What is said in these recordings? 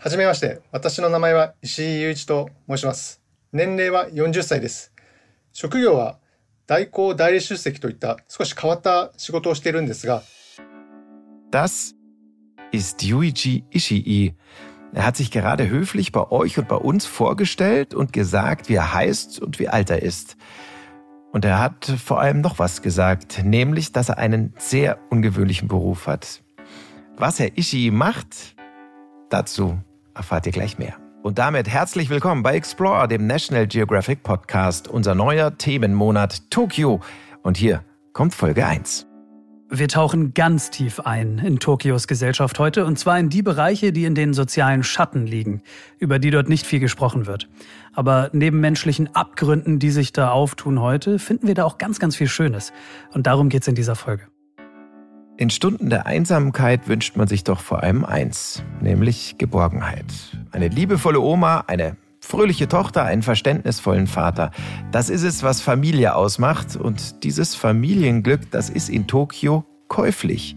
はじめまして。私の名前は石井雄一と申します。年齢は40歳です。職業は代行代理出席といった少し変わった仕事をしているんですが、 Das ist Yuichi Ishii. Er hat sich gerade höflich bei euch und bei uns vorgestellt und gesagt, wie er heißt und wie alt er ist. Und er hat vor allem noch was gesagt, nämlich, dass er einen sehr ungewöhnlichen Beruf hat. Was Herr Ishii macht, dazu erfahrt ihr gleich mehr. Und damit herzlich willkommen bei Explorer, dem National Geographic Podcast, unser neuer Themenmonat Tokio. Und hier kommt Folge 1. Wir tauchen ganz tief ein in Tokios Gesellschaft heute, und zwar in die Bereiche, die in den sozialen Schatten liegen, über die dort nicht viel gesprochen wird. Aber neben menschlichen Abgründen, die sich da auftun heute, finden wir da auch ganz, ganz viel Schönes. Und darum geht's in dieser Folge. In Stunden der Einsamkeit wünscht man sich doch vor allem eins, nämlich Geborgenheit. Eine liebevolle Oma, eine fröhliche Tochter, einen verständnisvollen Vater. Das ist es, was Familie ausmacht. Und dieses Familienglück, das ist in Tokio käuflich.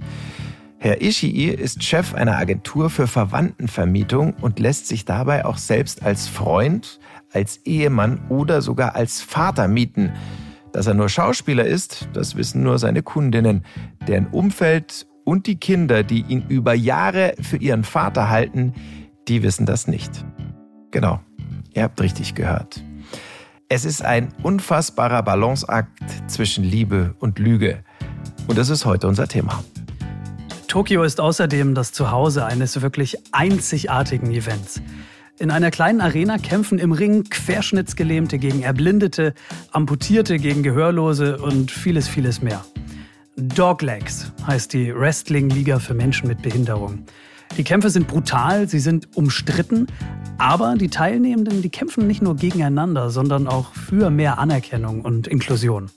Herr Ishii ist Chef einer Agentur für Verwandtenvermietung und lässt sich dabei auch selbst als Freund, als Ehemann oder sogar als Vater mieten. Dass er nur Schauspieler ist, das wissen nur seine Kundinnen, deren Umfeld und die Kinder, die ihn über Jahre für ihren Vater halten, die wissen das nicht. Genau, ihr habt richtig gehört. Es ist ein unfassbarer Balanceakt zwischen Liebe und Lüge. Und das ist heute unser Thema. Tokio ist außerdem das Zuhause eines wirklich einzigartigen Events. In einer kleinen Arena kämpfen im Ring Querschnittsgelähmte gegen Erblindete, Amputierte gegen Gehörlose und vieles, vieles mehr. Doglegs heißt die Wrestling-Liga für Menschen mit Behinderung. Die Kämpfe sind brutal, sie sind umstritten, aber die Teilnehmenden, die kämpfen nicht nur gegeneinander, sondern auch für mehr Anerkennung und Inklusion.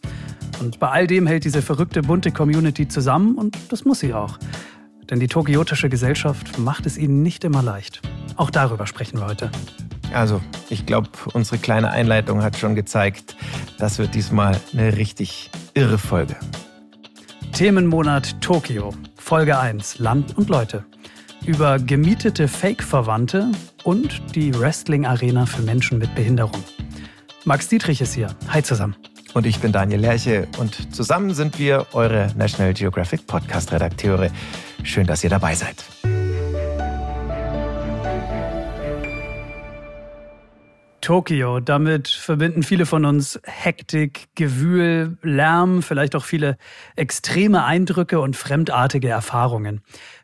Und bei all dem hält diese verrückte, bunte Community zusammen und das muss sie auch. Denn die tokiotische Gesellschaft macht es ihnen nicht immer leicht. Auch darüber sprechen wir heute. Also, ich glaube, unsere kleine Einleitung hat schon gezeigt, das wird diesmal eine richtig irre Folge. Themenmonat Tokio, Folge 1, Land und Leute. Über gemietete Fake-Verwandte und die Wrestling-Arena für Menschen mit Behinderung. Max Dietrich ist hier. Hi zusammen. Und ich bin Daniel Lerche und zusammen sind wir eure National Geographic Podcast-Redakteure. Schön, dass ihr dabei seid. Tokio, damit verbinden viele von uns Hektik, Gewühl, Lärm, vielleicht auch viele extreme Eindrücke und fremdartige Erfahrungen.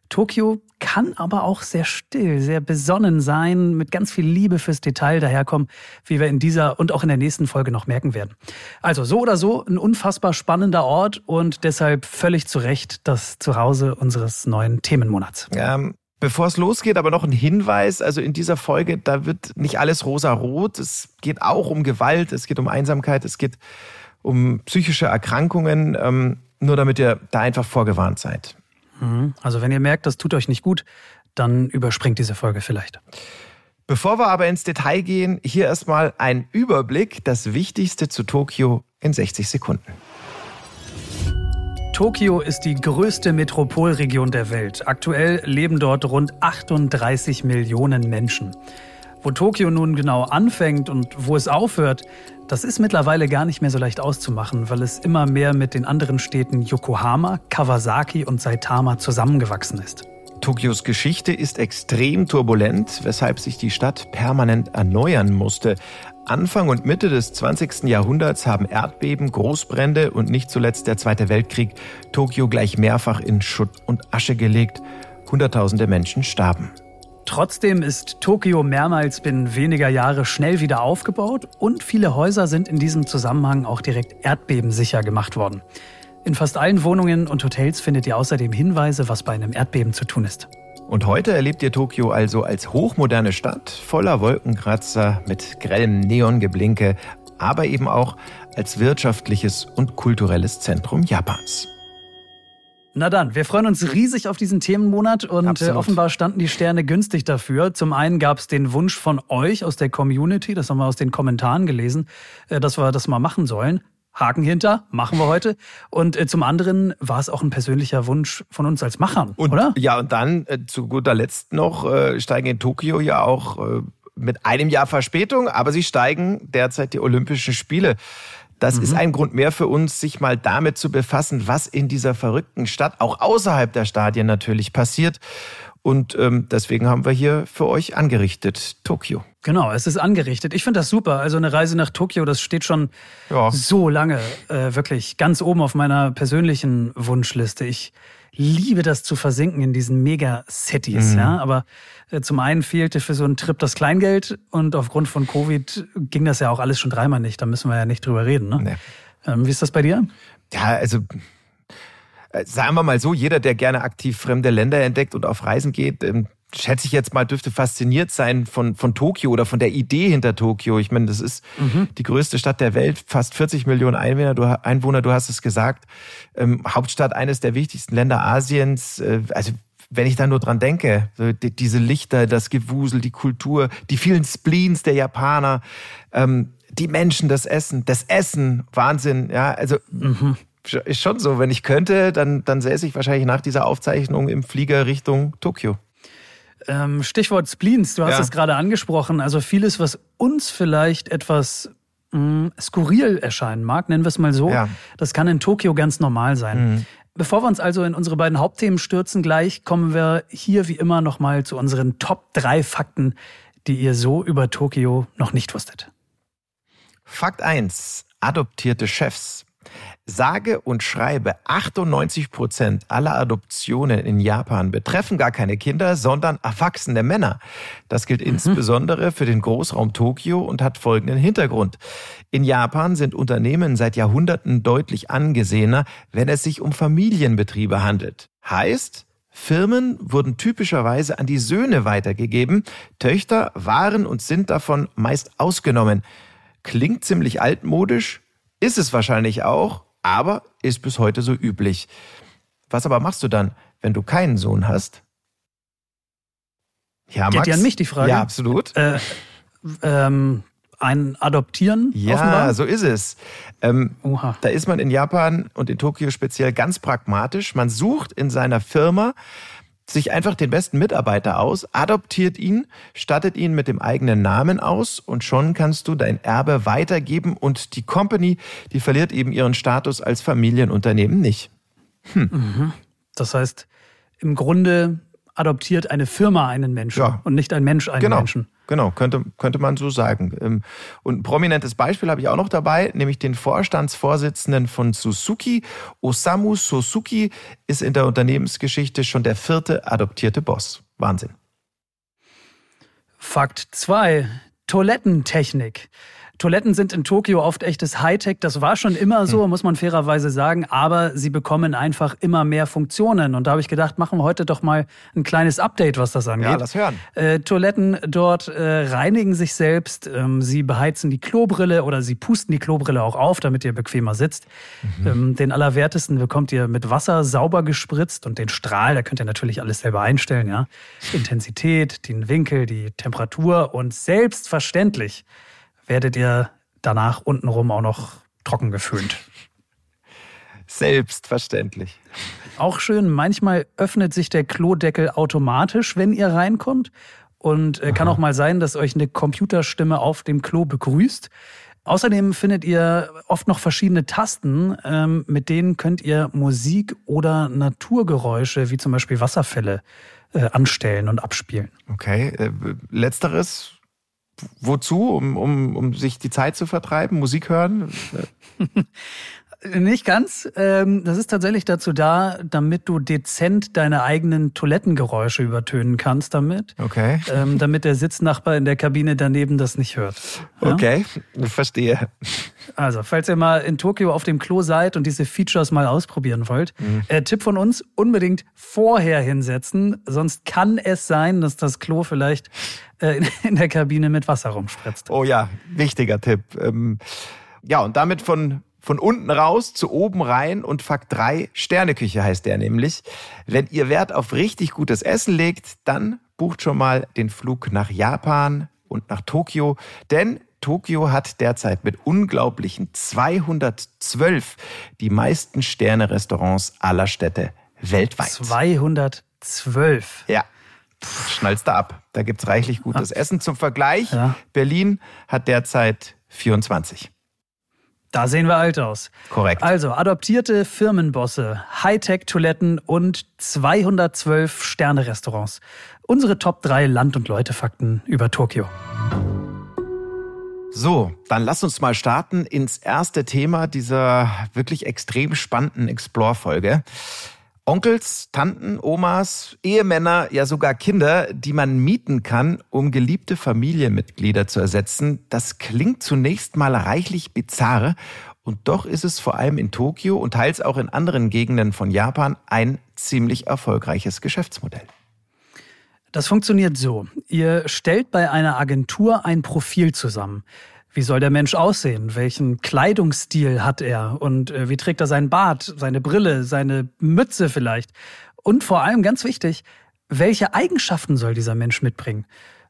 Tokio kann aber auch sehr still, sehr besonnen sein, mit ganz viel Liebe fürs Detail daherkommen, wie wir in dieser und auch in der nächsten Folge noch merken werden. Also so oder so ein unfassbar spannender Ort und deshalb völlig zu Recht das Zuhause unseres neuen Themenmonats. Ähm, bevor es losgeht, aber noch ein Hinweis. Also in dieser Folge, da wird nicht alles rosa-rot. Es geht auch um Gewalt, es geht um Einsamkeit, es geht um psychische Erkrankungen. Ähm, nur damit ihr da einfach vorgewarnt seid. Also wenn ihr merkt, das tut euch nicht gut, dann überspringt diese Folge vielleicht. Bevor wir aber ins Detail gehen, hier erstmal ein Überblick, das Wichtigste zu Tokio in 60 Sekunden. Tokio ist die größte Metropolregion der Welt. Aktuell leben dort rund 38 Millionen Menschen. Wo Tokio nun genau anfängt und wo es aufhört, das ist mittlerweile gar nicht mehr so leicht auszumachen, weil es immer mehr mit den anderen Städten Yokohama, Kawasaki und Saitama zusammengewachsen ist. Tokios Geschichte ist extrem turbulent, weshalb sich die Stadt permanent erneuern musste. Anfang und Mitte des 20. Jahrhunderts haben Erdbeben, Großbrände und nicht zuletzt der Zweite Weltkrieg Tokio gleich mehrfach in Schutt und Asche gelegt. Hunderttausende Menschen starben. Trotzdem ist Tokio mehrmals binnen weniger Jahre schnell wieder aufgebaut und viele Häuser sind in diesem Zusammenhang auch direkt erdbebensicher gemacht worden. In fast allen Wohnungen und Hotels findet ihr außerdem Hinweise, was bei einem Erdbeben zu tun ist. Und heute erlebt ihr Tokio also als hochmoderne Stadt voller Wolkenkratzer mit grellem Neongeblinke, aber eben auch als wirtschaftliches und kulturelles Zentrum Japans. Na dann, wir freuen uns riesig auf diesen Themenmonat und äh, Absolut. offenbar standen die Sterne günstig dafür. Zum einen gab es den Wunsch von euch aus der Community, das haben wir aus den Kommentaren gelesen, äh, dass wir das mal machen sollen. Haken hinter, machen wir heute. Und äh, zum anderen war es auch ein persönlicher Wunsch von uns als Machern, und, oder? Ja, und dann äh, zu guter Letzt noch äh, steigen in Tokio ja auch äh, mit einem Jahr Verspätung, aber sie steigen derzeit die Olympischen Spiele. Das mhm. ist ein Grund mehr für uns, sich mal damit zu befassen, was in dieser verrückten Stadt, auch außerhalb der Stadien natürlich passiert. Und ähm, deswegen haben wir hier für euch angerichtet Tokio. Genau, es ist angerichtet. Ich finde das super. Also eine Reise nach Tokio, das steht schon ja. so lange äh, wirklich ganz oben auf meiner persönlichen Wunschliste. Ich liebe das zu versinken in diesen Megacities, mhm. ja. Aber äh, zum einen fehlte für so einen Trip das Kleingeld und aufgrund von Covid ging das ja auch alles schon dreimal nicht. Da müssen wir ja nicht drüber reden. Ne? Nee. Ähm, wie ist das bei dir? Ja, also sagen wir mal so, jeder, der gerne aktiv fremde Länder entdeckt und auf Reisen geht, ähm, schätze ich jetzt mal, dürfte fasziniert sein von, von Tokio oder von der Idee hinter Tokio. Ich meine, das ist mhm. die größte Stadt der Welt, fast 40 Millionen Einwohner, du, Einwohner, du hast es gesagt. Ähm, Hauptstadt eines der wichtigsten Länder Asiens. Äh, also wenn ich da nur dran denke, so die, diese Lichter, das Gewusel, die Kultur, die vielen Spleens der Japaner, ähm, die Menschen, das Essen, das Essen, Wahnsinn, ja, also mhm ist schon so. Wenn ich könnte, dann, dann säße ich wahrscheinlich nach dieser Aufzeichnung im Flieger Richtung Tokio. Ähm, Stichwort Spleens, du hast ja. es gerade angesprochen. Also vieles, was uns vielleicht etwas mh, hm, skurril erscheinen mag, nennen wir es mal so, ja. das kann in Tokio ganz normal sein. Mhm. Bevor wir uns also in unsere beiden Hauptthemen stürzen, gleich kommen wir hier wie immer nochmal zu unseren Top 3 Fakten, die ihr so über Tokio noch nicht wusstet. Fakt 1. Adoptierte Chefs. Sage und schreibe 98 Prozent aller Adoptionen in Japan betreffen gar keine Kinder, sondern erwachsene Männer. Das gilt mhm. insbesondere für den Großraum Tokio und hat folgenden Hintergrund. In Japan sind Unternehmen seit Jahrhunderten deutlich angesehener, wenn es sich um Familienbetriebe handelt. Heißt, Firmen wurden typischerweise an die Söhne weitergegeben, Töchter waren und sind davon meist ausgenommen. Klingt ziemlich altmodisch, ist es wahrscheinlich auch, aber ist bis heute so üblich. Was aber machst du dann, wenn du keinen Sohn hast? Ja, Max? Geht ja an mich die Frage. Ja, absolut. Äh, ähm, ein Adoptieren? Ja, offenbar? so ist es. Ähm, da ist man in Japan und in Tokio speziell ganz pragmatisch. Man sucht in seiner Firma sich einfach den besten Mitarbeiter aus, adoptiert ihn, stattet ihn mit dem eigenen Namen aus und schon kannst du dein Erbe weitergeben und die Company, die verliert eben ihren Status als Familienunternehmen nicht. Hm. Mhm. Das heißt, im Grunde adoptiert eine Firma einen Menschen ja. und nicht ein Mensch einen genau. Menschen. Genau, könnte, könnte man so sagen. Ähm, und ein prominentes Beispiel habe ich auch noch dabei, nämlich den Vorstandsvorsitzenden von Suzuki. Osamu Suzuki ist in der Unternehmensgeschichte schon der vierte adoptierte Boss. Wahnsinn. Fakt 2. Toilettentechnik. Toiletten sind in Tokio oft echtes Hightech. Das war schon immer so, hm. muss man fairerweise sagen. Aber sie bekommen einfach immer mehr Funktionen. Und da habe ich gedacht, machen wir heute doch mal ein kleines Update, was das angeht. Ja, das hören. Äh, Toiletten dort äh, reinigen sich selbst. Ähm, sie beheizen die Klobrille oder sie pusten die Klobrille auch auf, damit ihr bequemer sitzt. Mhm. Ähm, den Allerwertesten bekommt ihr mit Wasser sauber gespritzt und den Strahl, da könnt ihr natürlich alles selber einstellen, ja. Intensität, den Winkel, die Temperatur und selbstverständlich werdet ihr danach untenrum auch noch trocken geföhnt. Selbstverständlich. Auch schön, manchmal öffnet sich der Klodeckel automatisch, wenn ihr reinkommt. Und äh, kann auch mal sein, dass euch eine Computerstimme auf dem Klo begrüßt. Außerdem findet ihr oft noch verschiedene Tasten, ähm, mit denen könnt ihr Musik oder Naturgeräusche, wie zum Beispiel Wasserfälle, äh, anstellen und abspielen. Okay, äh, letzteres wozu? Um, um, um sich die Zeit zu vertreiben? Musik hören? Nicht ganz. Ähm, das ist tatsächlich dazu da, damit du dezent deine eigenen Toilettengeräusche übertönen kannst damit. Okay. Ähm, damit der Sitznachbar in der Kabine daneben das nicht hört. Ja? Okay, verstehe. Also, falls ihr mal in Tokio auf dem Klo seid und diese Features mal ausprobieren wollt, mhm. äh, Tipp von uns, unbedingt vorher hinsetzen, sonst kann es sein, dass das Klo vielleicht äh, in der Kabine mit Wasser rumspritzt. Oh ja, wichtiger Tipp. Ähm, ja, und damit von von unten raus zu oben rein und Fakt 3, Sterneküche heißt der nämlich. Wenn ihr Wert auf richtig gutes Essen legt, dann bucht schon mal den Flug nach Japan und nach Tokio, denn Tokio hat derzeit mit unglaublichen 212 die meisten Sterne-Restaurants aller Städte weltweit. 212. Ja. Schnallst da ab. Da gibt's reichlich gutes ah. Essen. Zum Vergleich, ja. Berlin hat derzeit 24. Da sehen wir alt aus. Korrekt. Also adoptierte Firmenbosse, Hightech-Toiletten und 212 Sterne-Restaurants. Unsere Top 3 Land- und Leute-Fakten über Tokio. So, dann lass uns mal starten ins erste Thema dieser wirklich extrem spannenden Explore-Folge. Onkels, Tanten, Omas, Ehemänner, ja sogar Kinder, die man mieten kann, um geliebte Familienmitglieder zu ersetzen, das klingt zunächst mal reichlich bizarr und doch ist es vor allem in Tokio und teils auch in anderen Gegenden von Japan ein ziemlich erfolgreiches Geschäftsmodell. Das funktioniert so. Ihr stellt bei einer Agentur ein Profil zusammen. Wie soll der Mensch aussehen? Welchen Kleidungsstil hat er? Und äh, wie trägt er seinen Bart, seine Brille, seine Mütze vielleicht? Und vor allem ganz wichtig, welche Eigenschaften soll dieser Mensch mitbringen?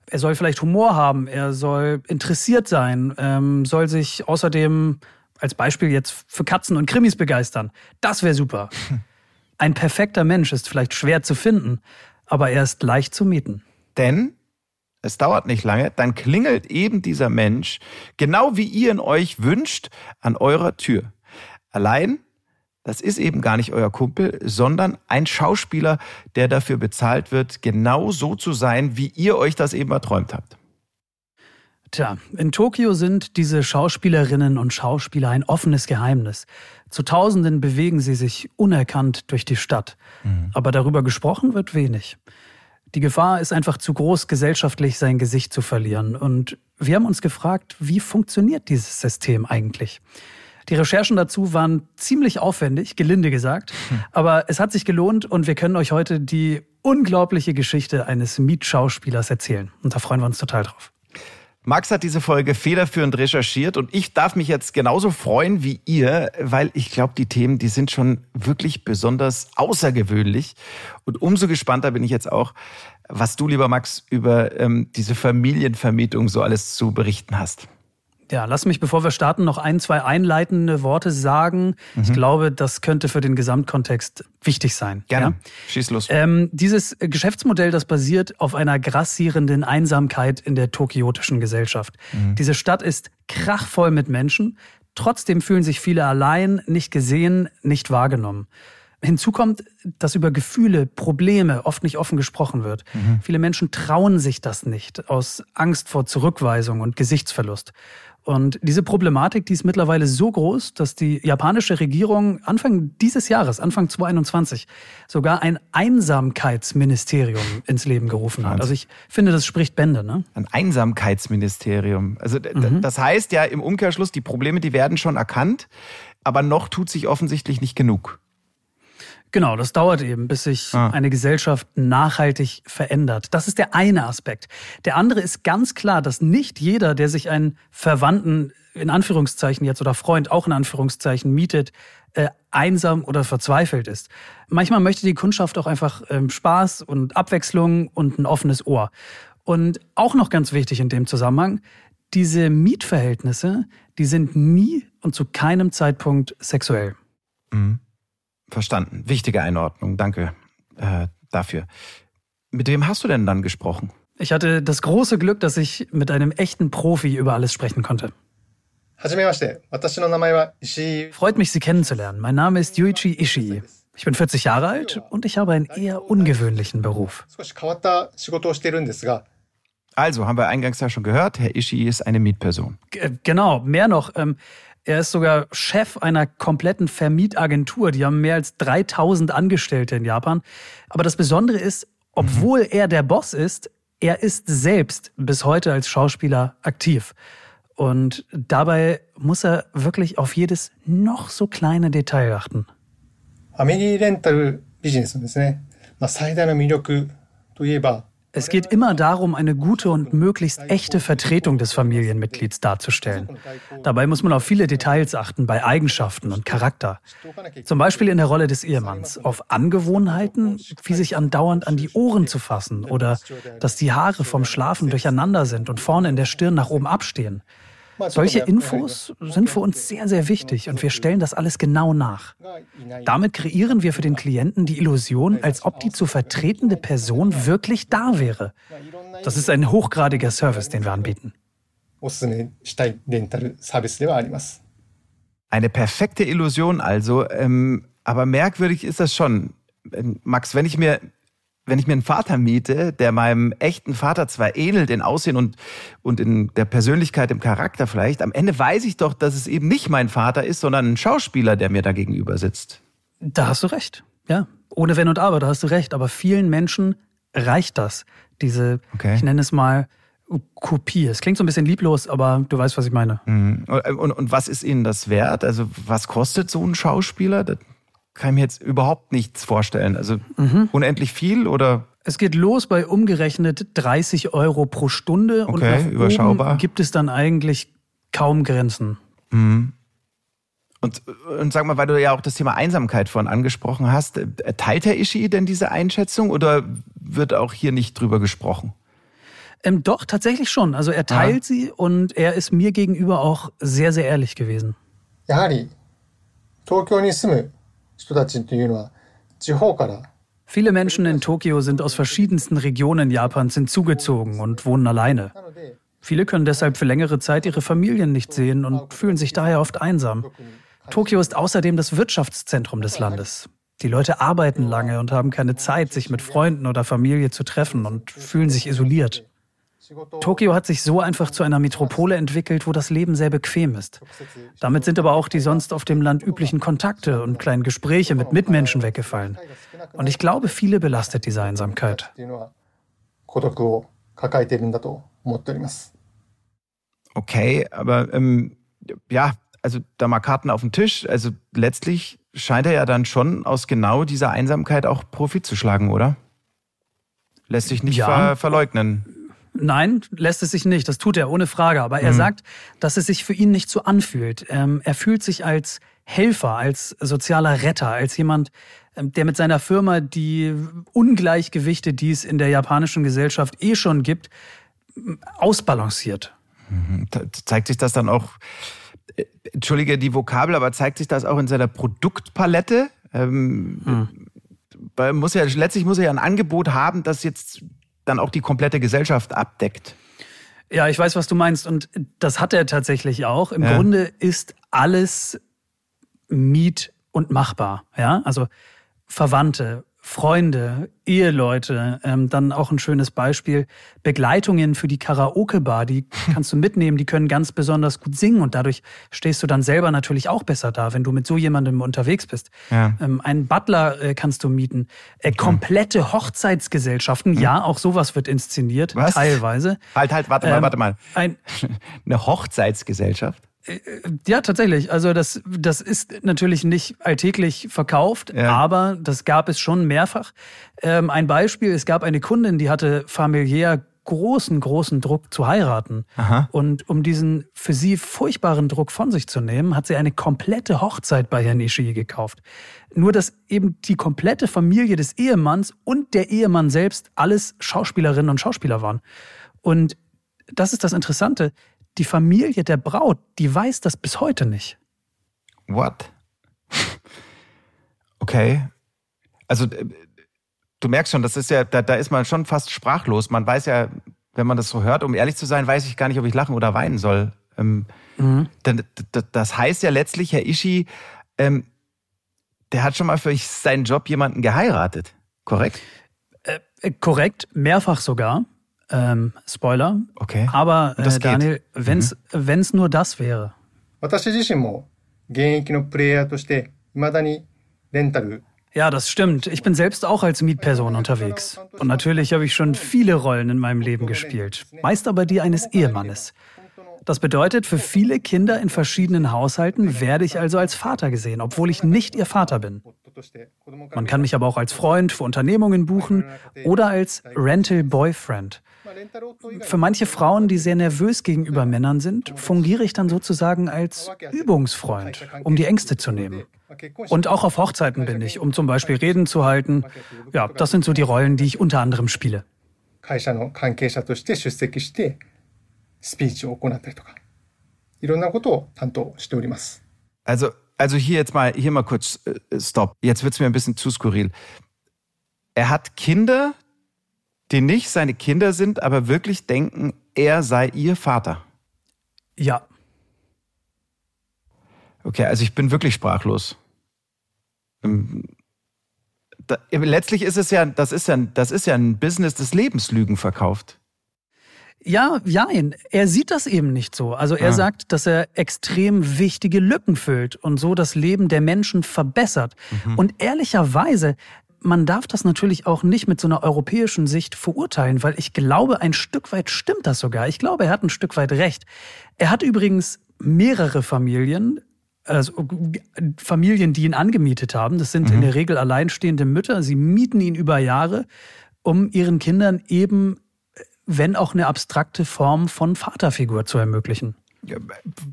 Er soll vielleicht Humor haben, er soll interessiert sein, ähm, soll sich außerdem als Beispiel jetzt für Katzen und Krimis begeistern. Das wäre super. Ein perfekter Mensch ist vielleicht schwer zu finden, aber er ist leicht zu mieten. Denn es dauert nicht lange, dann klingelt eben dieser Mensch, genau wie ihr ihn euch wünscht, an eurer Tür. Allein, das ist eben gar nicht euer Kumpel, sondern ein Schauspieler, der dafür bezahlt wird, genau so zu sein, wie ihr euch das eben erträumt habt. Tja, in Tokio sind diese Schauspielerinnen und Schauspieler ein offenes Geheimnis. Zu Tausenden bewegen sie sich unerkannt durch die Stadt. Mhm. Aber darüber gesprochen wird wenig. Die Gefahr ist einfach zu groß, gesellschaftlich sein Gesicht zu verlieren. Und wir haben uns gefragt, wie funktioniert dieses System eigentlich? Die Recherchen dazu waren ziemlich aufwendig, gelinde gesagt. Hm. Aber es hat sich gelohnt und wir können euch heute die unglaubliche Geschichte eines Mietschauspielers erzählen. Und da freuen wir uns total drauf. Max hat diese Folge federführend recherchiert und ich darf mich jetzt genauso freuen wie ihr, weil ich glaube, die Themen, die sind schon wirklich besonders außergewöhnlich. Und umso gespannter bin ich jetzt auch, was du, lieber Max, über ähm, diese Familienvermietung so alles zu berichten hast. Ja, lass mich, bevor wir starten, noch ein, zwei einleitende Worte sagen. Mhm. Ich glaube, das könnte für den Gesamtkontext wichtig sein. Gerne. Ja? Schieß los. Ähm, dieses Geschäftsmodell, das basiert auf einer grassierenden Einsamkeit in der tokiotischen Gesellschaft. Mhm. Diese Stadt ist krachvoll mit Menschen. Trotzdem fühlen sich viele allein, nicht gesehen, nicht wahrgenommen. Hinzu kommt, dass über Gefühle, Probleme oft nicht offen gesprochen wird. Mhm. Viele Menschen trauen sich das nicht aus Angst vor Zurückweisung und Gesichtsverlust. Und diese Problematik, die ist mittlerweile so groß, dass die japanische Regierung Anfang dieses Jahres, Anfang 2021, sogar ein Einsamkeitsministerium ins Leben gerufen hat. Also ich finde, das spricht Bände. Ne? Ein Einsamkeitsministerium. Also mhm. das heißt ja im Umkehrschluss, die Probleme, die werden schon erkannt, aber noch tut sich offensichtlich nicht genug. Genau, das dauert eben, bis sich ah. eine Gesellschaft nachhaltig verändert. Das ist der eine Aspekt. Der andere ist ganz klar, dass nicht jeder, der sich einen Verwandten in Anführungszeichen jetzt oder Freund auch in Anführungszeichen mietet, äh, einsam oder verzweifelt ist. Manchmal möchte die Kundschaft auch einfach ähm, Spaß und Abwechslung und ein offenes Ohr. Und auch noch ganz wichtig in dem Zusammenhang, diese Mietverhältnisse, die sind nie und zu keinem Zeitpunkt sexuell. Mhm. Verstanden. Wichtige Einordnung. Danke äh, dafür. Mit wem hast du denn dann gesprochen? Ich hatte das große Glück, dass ich mit einem echten Profi über alles sprechen konnte. Freut mich, Sie kennenzulernen. Mein Name ist Yuichi Ishii. Ich bin 40 Jahre alt und ich habe einen eher ungewöhnlichen Beruf. Also, haben wir eingangs ja schon gehört, Herr Ishii ist eine Mietperson. G genau, mehr noch. Ähm, er ist sogar Chef einer kompletten Vermietagentur. Die haben mehr als 3000 Angestellte in Japan. Aber das Besondere ist, obwohl mhm. er der Boss ist, er ist selbst bis heute als Schauspieler aktiv. Und dabei muss er wirklich auf jedes noch so kleine Detail achten. ファミリーレンタルビジネスのですね、まあ、最大の魅力といえば es geht immer darum, eine gute und möglichst echte Vertretung des Familienmitglieds darzustellen. Dabei muss man auf viele Details achten bei Eigenschaften und Charakter. Zum Beispiel in der Rolle des Ehemanns, auf Angewohnheiten, wie sich andauernd an die Ohren zu fassen oder dass die Haare vom Schlafen durcheinander sind und vorne in der Stirn nach oben abstehen. Solche Infos sind für uns sehr, sehr wichtig und wir stellen das alles genau nach. Damit kreieren wir für den Klienten die Illusion, als ob die zu vertretende Person wirklich da wäre. Das ist ein hochgradiger Service, den wir anbieten. Eine perfekte Illusion also, ähm, aber merkwürdig ist das schon. Ähm, Max, wenn ich mir wenn ich mir einen Vater miete, der meinem echten Vater zwar ähnelt in Aussehen und, und in der Persönlichkeit, im Charakter vielleicht, am Ende weiß ich doch, dass es eben nicht mein Vater ist, sondern ein Schauspieler, der mir da gegenüber sitzt. Da hast du recht. Ja, ohne Wenn und Aber, da hast du recht. Aber vielen Menschen reicht das. Diese, okay. ich nenne es mal, Kopie. Es klingt so ein bisschen lieblos, aber du weißt, was ich meine. Mhm. Und, und, und was ist Ihnen das wert? Also was kostet so ein Schauspieler? kann ich mir jetzt überhaupt nichts vorstellen. Also mhm. unendlich viel oder? Es geht los bei umgerechnet 30 Euro pro Stunde okay, und überschaubar. gibt es dann eigentlich kaum Grenzen. Mhm. Und, und sag mal, weil du ja auch das Thema Einsamkeit vorhin angesprochen hast, äh, teilt Herr Ishii denn diese Einschätzung oder wird auch hier nicht drüber gesprochen? Ähm, doch, tatsächlich schon. Also er teilt ja. sie und er ist mir gegenüber auch sehr, sehr ehrlich gewesen. やはり東京に住む Viele Menschen in Tokio sind aus verschiedensten Regionen Japans hinzugezogen und wohnen alleine. Viele können deshalb für längere Zeit ihre Familien nicht sehen und fühlen sich daher oft einsam. Tokio ist außerdem das Wirtschaftszentrum des Landes. Die Leute arbeiten lange und haben keine Zeit, sich mit Freunden oder Familie zu treffen und fühlen sich isoliert. Tokio hat sich so einfach zu einer Metropole entwickelt, wo das Leben sehr bequem ist. Damit sind aber auch die sonst auf dem Land üblichen Kontakte und kleinen Gespräche mit Mitmenschen weggefallen. Und ich glaube, viele belastet diese Einsamkeit. Okay, aber ähm, ja, also da mal Karten auf den Tisch. Also letztlich scheint er ja dann schon aus genau dieser Einsamkeit auch Profit zu schlagen, oder? Lässt sich nicht ja. ver verleugnen. Nein, lässt es sich nicht. Das tut er ohne Frage. Aber er mhm. sagt, dass es sich für ihn nicht so anfühlt. Ähm, er fühlt sich als Helfer, als sozialer Retter, als jemand, ähm, der mit seiner Firma die Ungleichgewichte, die es in der japanischen Gesellschaft eh schon gibt, ausbalanciert. Mhm. Zeigt sich das dann auch, äh, entschuldige die Vokabel, aber zeigt sich das auch in seiner Produktpalette? Ähm, hm. muss ja, letztlich muss er ja ein Angebot haben, das jetzt dann auch die komplette Gesellschaft abdeckt. Ja, ich weiß, was du meinst. Und das hat er tatsächlich auch. Im ja. Grunde ist alles miet- und machbar. Ja, also Verwandte, Freunde, Eheleute, ähm, dann auch ein schönes Beispiel, Begleitungen für die Karaoke-Bar, die kannst du mitnehmen, die können ganz besonders gut singen und dadurch stehst du dann selber natürlich auch besser da, wenn du mit so jemandem unterwegs bist. Ja. Ähm, einen Butler äh, kannst du mieten. Äh, komplette Hochzeitsgesellschaften, hm. ja, auch sowas wird inszeniert, Was? teilweise. Halt, halt, warte mal, ähm, warte mal. Ein, Eine Hochzeitsgesellschaft? Äh, ja, tatsächlich. Also das, das ist natürlich nicht alltäglich verkauft, ja. aber das gab es schon mehrfach. Ähm, ein Beispiel, es gab eine Kundin, die hatte familiär großen, großen Druck zu heiraten. Aha. Und um diesen für sie furchtbaren Druck von sich zu nehmen, hat sie eine komplette Hochzeit bei Herrn Ishii gekauft. Nur, dass eben die komplette Familie des Ehemanns und der Ehemann selbst alles Schauspielerinnen und Schauspieler waren. Und das ist das Interessante die Familie der Braut, die weiß das bis heute nicht. What? Okay. Also äh, du merkst schon, das ist ja, da, da ist man schon fast sprachlos. Man weiß ja, wenn man das so hört, um ehrlich zu sein, weiß ich gar nicht, ob ich lachen oder weinen soll. Ähm, mhm. Das heißt ja letztlich, Herr Ishi, ähm, der hat schon mal für seinen Job jemanden geheiratet, korrekt? Äh, äh korrekt, mehrfach sogar. Ähm, Spoiler. Okay. Aber äh, Daniel, wenn es mhm. nur das wäre. Ja, das stimmt. Ich bin selbst auch als Mietperson unterwegs. Und natürlich habe ich schon viele Rollen in meinem Leben gespielt. Meist aber die eines Ehemannes. Das bedeutet, für viele Kinder in verschiedenen Haushalten werde ich also als Vater gesehen, obwohl ich nicht ihr Vater bin. Man kann mich aber auch als Freund für Unternehmungen buchen oder als Rental Boyfriend. Für manche Frauen, die sehr nervös gegenüber Männern sind, fungiere ich dann sozusagen als Übungsfreund, um die Ängste zu nehmen. Und auch auf Hochzeiten bin ich, um zum Beispiel Reden zu halten. Ja, das sind so die Rollen, die ich unter anderem spiele. Also, also hier jetzt mal, hier mal kurz, äh, stopp. Jetzt wird es mir ein bisschen zu skurril. Er hat Kinder, die nicht seine Kinder sind, aber wirklich denken, er sei ihr Vater. Ja, Okay, also ich bin wirklich sprachlos. Ähm, letztlich ist es ja, das ist ja, das ist ja ein Business des Lebenslügen verkauft. Ja, jein. Er sieht das eben nicht so. Also er Ah. sagt, dass er extrem wichtige Lücken füllt und so das Leben der Menschen verbessert. Und ehrlicherweise, man darf das natürlich auch nicht mit so einer europäischen Sicht verurteilen, weil ich glaube, ein Stück weit stimmt das sogar. Ich glaube, er hat ein Stück weit recht. Er hat übrigens mehrere Familien, also Familien, die ihn angemietet haben. Das sind in der Regel alleinstehende Mütter. Sie mieten ihn über Jahre, um ihren Kindern eben wenn auch eine abstrakte Form von Vaterfigur zu ermöglichen Ja,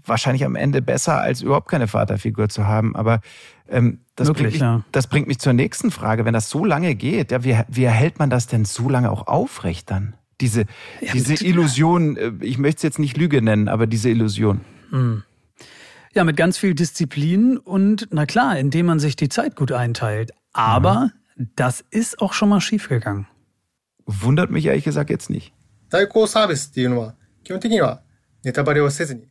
wahrscheinlich am Ende besser, als überhaupt keine Vaterfigur zu haben. Aber ähm, das, Möglich, bringt mich, ja. das bringt mich zur nächsten Frage. Wenn das so lange geht, ja, wie, wie erhält man das denn so lange auch aufrecht dann? Diese, diese mit- Illusion, äh, ich möchte es jetzt nicht Lüge nennen, aber diese Illusion. Ja, mit ganz viel Disziplin und na klar, indem man sich die Zeit gut einteilt. Aber das ist auch schon mal schiefgegangen. Wundert mich ehrlich gesagt jetzt nicht. 代行サービスっていうのは、基本的にはネタバレをせずに、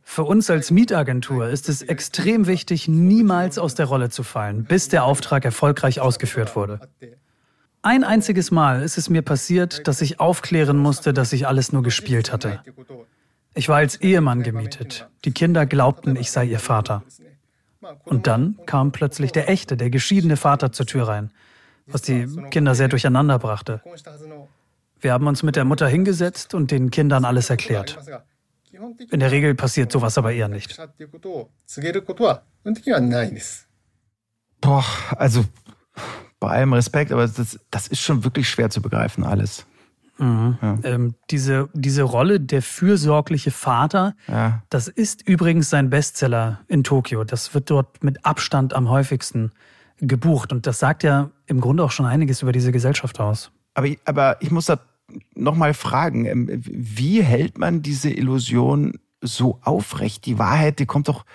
für uns als Mietagentur ist es extrem wichtig, niemals aus der Rolle zu fallen, bis der Auftrag erfolgreich ausgeführt wurde. Ein einziges Mal ist es mir passiert, dass ich aufklären musste, dass ich alles nur gespielt hatte. Ich war als Ehemann gemietet. Die Kinder glaubten, ich sei ihr Vater. Und dann kam plötzlich der echte, der geschiedene Vater zur Tür rein, was die Kinder sehr durcheinander brachte. Wir haben uns mit der Mutter hingesetzt und den Kindern alles erklärt. In der Regel passiert sowas aber eher nicht. Boah, also bei allem Respekt, aber das, das ist schon wirklich schwer zu begreifen alles. Mhm. Ja. Ähm, diese, diese Rolle der fürsorgliche Vater, ja. das ist übrigens sein Bestseller in Tokio. Das wird dort mit Abstand am häufigsten gebucht. Und das sagt ja im Grunde auch schon einiges über diese Gesellschaft aus. Aber, aber ich muss da nochmal fragen, ähm, wie hält man diese Illusion so aufrecht? Die Wahrheit, die kommt doch,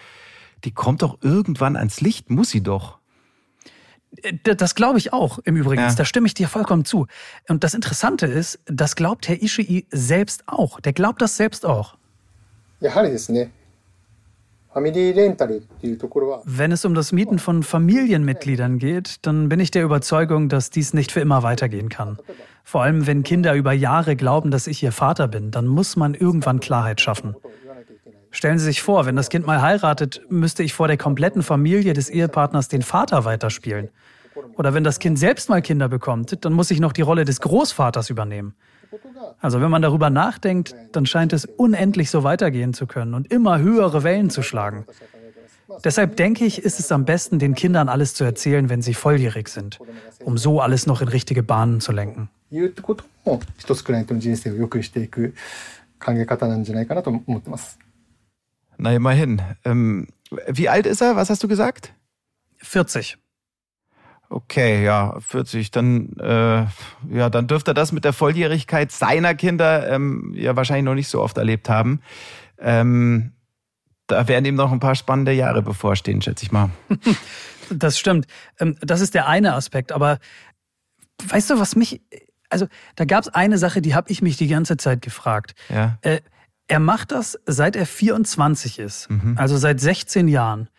die kommt doch irgendwann ans Licht, muss sie doch. D- Das glaube ich auch im Übrigen. Ja. Da stimme ich dir vollkommen zu. Und das Interessante ist, das glaubt Herr Ishii selbst auch. Der glaubt das selbst auch. やはりですね、 Wenn es um das Mieten von Familienmitgliedern geht, dann bin ich der Überzeugung, dass dies nicht für immer weitergehen kann. Vor allem, wenn Kinder über Jahre glauben, dass ich ihr Vater bin, dann muss man irgendwann Klarheit schaffen. Stellen Sie sich vor, wenn das Kind mal heiratet, müsste ich vor der kompletten Familie des Ehepartners den Vater weiterspielen. Oder wenn das Kind selbst mal Kinder bekommt, dann muss ich noch die Rolle des Großvaters übernehmen. Also wenn man darüber nachdenkt, dann scheint es unendlich so weitergehen zu können und immer höhere Wellen zu schlagen. Deshalb denke ich, ist es am besten, den Kindern alles zu erzählen, wenn sie volljährig sind, um so alles noch in richtige Bahnen zu lenken. Na immerhin. Ähm, wie alt ist er? Was hast du gesagt? 40. Okay, ja, 40. Dann, äh, ja, dann dürfte er das mit der Volljährigkeit seiner Kinder ähm, ja wahrscheinlich noch nicht so oft erlebt haben. Ähm, da werden ihm noch ein paar spannende Jahre bevorstehen, schätze ich mal. Das stimmt. Ähm, Das ist der eine Aspekt. Aber weißt du, was mich. Also, da gab es eine Sache, die habe ich mich die ganze Zeit gefragt. Ja. Äh, Er macht das, seit er 24 ist, also seit 16 Jahren.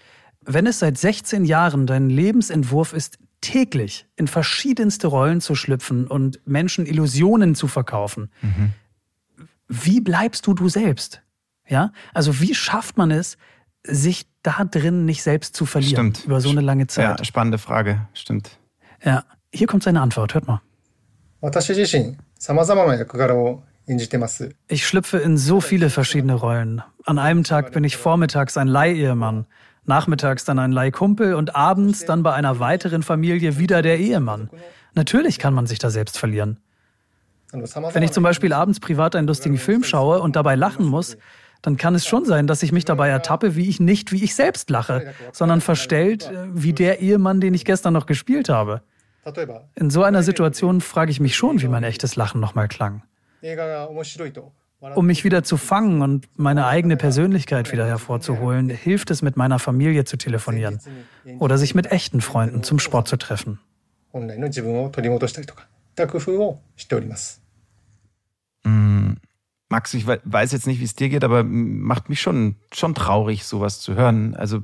Wenn es seit 16 Jahren dein Lebensentwurf ist, täglich in verschiedenste Rollen zu schlüpfen und Menschen Illusionen zu verkaufen. Mhm. Wie bleibst du du selbst? Ja, also wie schafft man es, sich da drin nicht selbst zu verlieren Stimmt. über so eine lange Zeit? Ja, spannende Frage. Stimmt. Ja, hier kommt seine Antwort. Hört mal. Ich schlüpfe in so viele verschiedene Rollen. An einem Tag bin ich vormittags ein Leihehemann. Nachmittags dann ein Leihkumpel und abends dann bei einer weiteren Familie wieder der Ehemann. Natürlich kann man sich da selbst verlieren. Wenn ich zum Beispiel abends privat einen lustigen Film schaue und dabei lachen muss, dann kann es schon sein, dass ich mich dabei ertappe, wie ich nicht wie ich selbst lache, sondern verstellt äh, wie der Ehemann, den ich gestern noch gespielt habe. In so einer Situation frage ich mich schon, wie mein echtes Lachen nochmal klang. Um mich wieder zu fangen und meine eigene Persönlichkeit wieder hervorzuholen, hilft es, mit meiner Familie zu telefonieren oder sich mit echten Freunden zum Sport zu treffen. Max, ich weiß jetzt nicht, wie es dir geht, aber macht mich schon, schon traurig, sowas zu hören. Also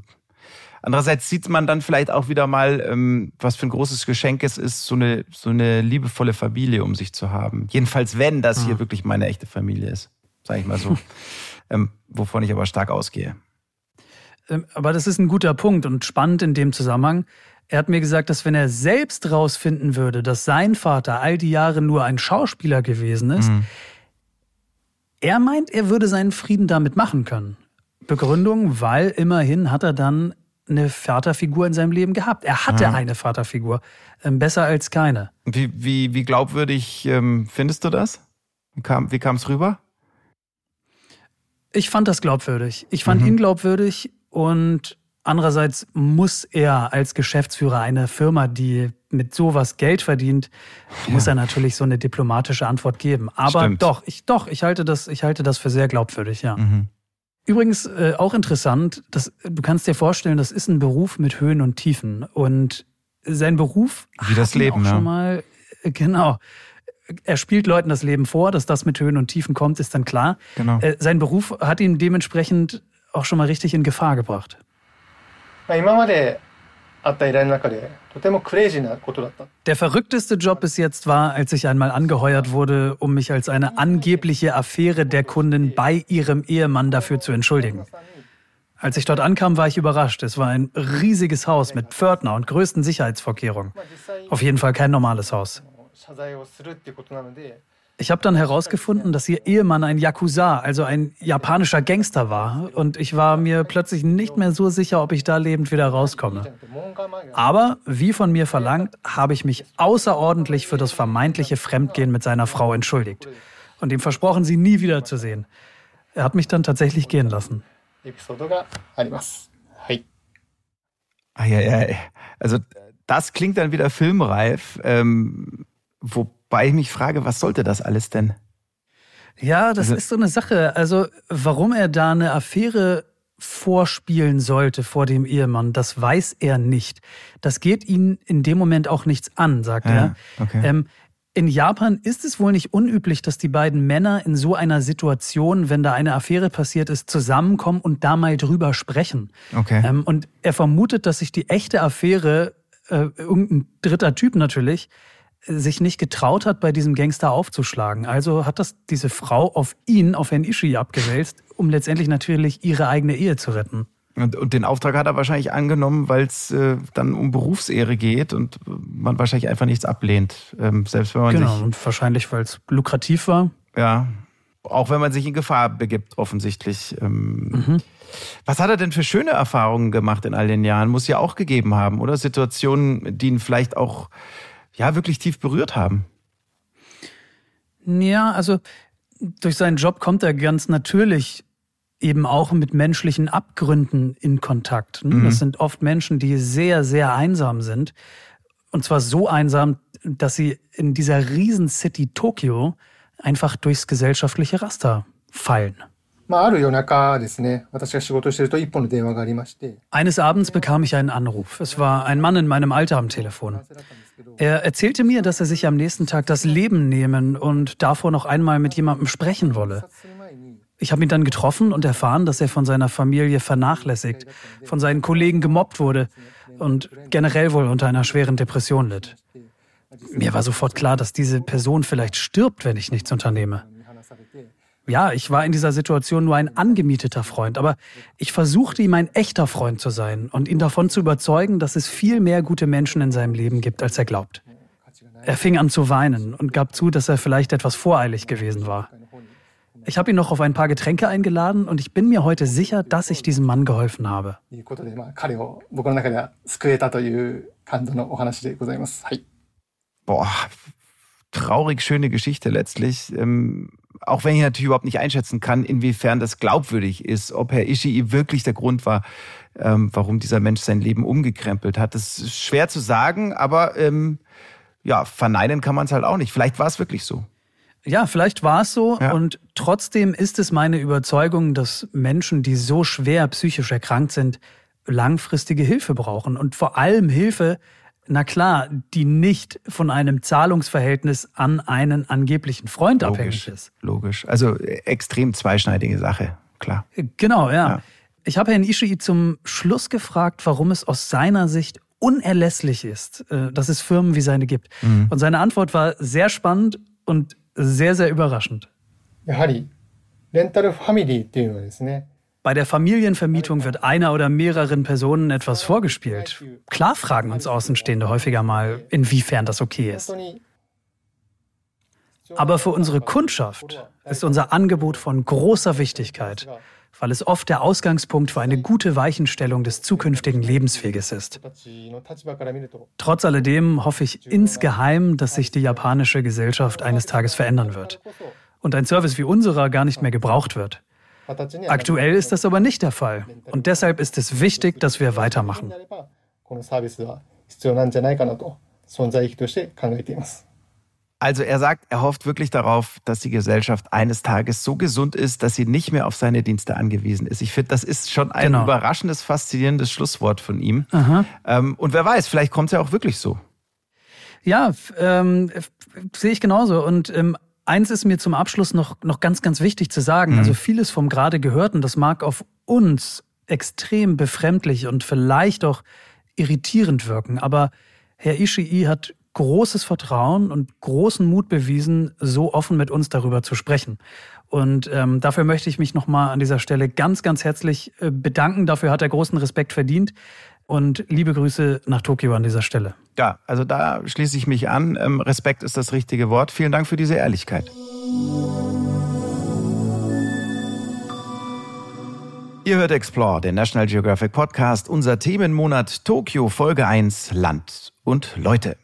andererseits sieht man dann vielleicht auch wieder mal, ähm, was für ein großes Geschenk es ist, so eine, so eine liebevolle Familie um sich zu haben. Jedenfalls, wenn das hier wirklich meine echte Familie ist, sage ich mal so. ähm, wovon ich aber stark ausgehe. Ähm, Aber das ist ein guter Punkt und spannend in dem Zusammenhang. Er hat mir gesagt, dass wenn er selbst rausfinden würde, dass sein Vater all die Jahre nur ein Schauspieler gewesen ist, er meint, er würde seinen Frieden damit machen können. Begründung, weil immerhin hat er dann eine Vaterfigur in seinem Leben gehabt. Er hatte eine Vaterfigur. Ähm, Besser als keine. Wie, wie, wie glaubwürdig ähm, findest du das? Wie kam wie kam's rüber? Ich fand das glaubwürdig. Ich fand ihn glaubwürdig und andererseits muss er als Geschäftsführer einer Firma, die mit sowas Geld verdient, muss er natürlich so eine diplomatische Antwort geben. Aber Stimmt. doch, ich doch, ich halte das, ich halte das für sehr glaubwürdig, ja. Übrigens äh, auch interessant, dass du kannst dir vorstellen, das ist ein Beruf mit Höhen und Tiefen und sein Beruf Wie das hat ihn Leben, auch ja. schon mal äh, genau. Er spielt Leuten das Leben vor, dass das mit Höhen und Tiefen kommt, ist dann klar. Genau. Äh, sein Beruf hat ihn dementsprechend auch schon mal richtig in Gefahr gebracht. まあ、今まで der verrückteste Job bis jetzt war, als ich einmal angeheuert wurde, um mich als eine angebliche Affäre der Kunden bei ihrem Ehemann dafür zu entschuldigen. Als ich dort ankam, war ich überrascht. Es war ein riesiges Haus mit Pförtner und größten Sicherheitsvorkehrungen. Auf jeden Fall kein normales Haus. Ich habe dann herausgefunden, dass ihr Ehemann ein Yakuza, also ein japanischer Gangster war. Und ich war mir plötzlich nicht mehr so sicher, ob ich da lebend wieder rauskomme. Aber, wie von mir verlangt, habe ich mich außerordentlich für das vermeintliche Fremdgehen mit seiner Frau entschuldigt. Und ihm versprochen, sie nie wiederzusehen. Er hat mich dann tatsächlich gehen lassen. Ah, ja, ja. Also das klingt dann wieder filmreif, ähm, wo wobei ich mich frage, was sollte das alles denn? Ja, das Also- ist so eine Sache. Also, warum er da eine Affäre vorspielen sollte vor dem Ehemann, das weiß er nicht. Das geht ihn in dem Moment auch nichts an, sagt Ja, er. okay. Ähm, in Japan ist es wohl nicht unüblich, dass die beiden Männer in so einer Situation, wenn da eine Affäre passiert ist, zusammenkommen und da mal drüber sprechen. Okay. Ähm, und er vermutet, dass sich die echte Affäre, äh, irgendein dritter Typ natürlich, sich nicht getraut hat, bei diesem Gangster aufzuschlagen. Also hat das diese Frau auf ihn, auf Herrn Ishii abgewälzt, um letztendlich natürlich ihre eigene Ehe zu retten. Und, und den Auftrag hat er wahrscheinlich angenommen, weil es äh, dann um Berufsehre geht und man wahrscheinlich einfach nichts ablehnt. Ähm, selbst wenn man Genau, sich, und wahrscheinlich, weil es lukrativ war. ja, auch wenn man sich in Gefahr begibt, offensichtlich. Ähm, Was hat er denn für schöne Erfahrungen gemacht in all den Jahren? Muss ja auch gegeben haben, oder? Situationen, die ihn vielleicht auch ja wirklich tief berührt haben. Ja, also durch seinen Job kommt er ganz natürlich eben auch mit menschlichen Abgründen in Kontakt. Ne? Mhm. Das sind oft Menschen, die sehr, sehr einsam sind. Und zwar so einsam, dass sie in dieser Riesen-City Tokio einfach durchs gesellschaftliche Raster fallen. Eines Abends bekam ich einen Anruf. Es war ein Mann in meinem Alter am Telefon. Er erzählte mir, dass er sich am nächsten Tag das Leben nehmen und davor noch einmal mit jemandem sprechen wolle. Ich habe ihn dann getroffen und erfahren, dass er von seiner Familie vernachlässigt, von seinen Kollegen gemobbt wurde und generell wohl unter einer schweren Depression litt. Mir war sofort klar, dass diese Person vielleicht stirbt, wenn ich nichts unternehme ja, ich war in dieser Situation nur ein angemieteter Freund, aber ich versuchte ihm ein echter Freund zu sein und ihn davon zu überzeugen, dass es viel mehr gute Menschen in seinem Leben gibt, als er glaubt. Er fing an zu weinen und gab zu, dass er vielleicht etwas voreilig gewesen war. Ich habe ihn noch auf ein paar Getränke eingeladen und ich bin mir heute sicher, dass ich diesem Mann geholfen habe. Boah, traurig schöne Geschichte letztlich. Ähm, auch wenn ich natürlich überhaupt nicht einschätzen kann, inwiefern das glaubwürdig ist, ob Herr Ishii wirklich der Grund war, ähm, warum dieser Mensch sein Leben umgekrempelt hat. Das ist schwer zu sagen, aber ähm, ja, verneinen kann man es halt auch nicht. Vielleicht war es wirklich so. Ja, vielleicht war es so Ja. und trotzdem ist es meine Überzeugung, dass Menschen, die so schwer psychisch erkrankt sind, langfristige Hilfe brauchen. Und vor allem Hilfe, na klar, die nicht von einem Zahlungsverhältnis an einen angeblichen Freund logisch, abhängig ist. Logisch. Also äh, extrem zweischneidige Sache, klar. Genau, ja. ja. Ich habe Herrn Ishii zum Schluss gefragt, warum es aus seiner Sicht unerlässlich ist, äh, dass es Firmen wie seine gibt. Mhm. Und seine Antwort war sehr spannend und sehr, sehr überraschend. やはり、レンタルファミリーっていうのはですね、 bei der Familienvermietung wird einer oder mehreren Personen etwas vorgespielt. Klar fragen uns Außenstehende häufiger mal, inwiefern das okay ist. Aber für unsere Kundschaft ist unser Angebot von großer Wichtigkeit, weil es oft der Ausgangspunkt für eine gute Weichenstellung des zukünftigen Lebensweges ist. Trotz alledem hoffe ich insgeheim, dass sich die japanische Gesellschaft eines Tages verändern wird und ein Service wie unserer gar nicht mehr gebraucht wird. Aktuell ist das aber nicht der Fall. Und deshalb ist es wichtig, dass wir weitermachen. Also er sagt, er hofft wirklich darauf, dass die Gesellschaft eines Tages so gesund ist, dass sie nicht mehr auf seine Dienste angewiesen ist. Ich finde, das ist schon ein genau. überraschendes, faszinierendes Schlusswort von ihm. Ähm, und wer weiß, vielleicht kommt es ja auch wirklich so. Ja, ähm, sehe ich genauso. Und ähm, Eins ist mir zum Abschluss noch, noch ganz, ganz wichtig zu sagen. Mhm. Also vieles vom gerade Gehörten, das mag auf uns extrem befremdlich und vielleicht auch irritierend wirken. Aber Herr Ishii hat großes Vertrauen und großen Mut bewiesen, so offen mit uns darüber zu sprechen. Und ähm, dafür möchte ich mich nochmal an dieser Stelle ganz, ganz herzlich äh, bedanken. Dafür hat er großen Respekt verdient. Und liebe Grüße nach Tokio an dieser Stelle. Ja, also da schließe ich mich an. Ähm, Respekt ist das richtige Wort. Vielen Dank für diese Ehrlichkeit. Ihr hört Explore, den National Geographic Podcast, unser Themenmonat Tokio Folge 1 Land und Leute.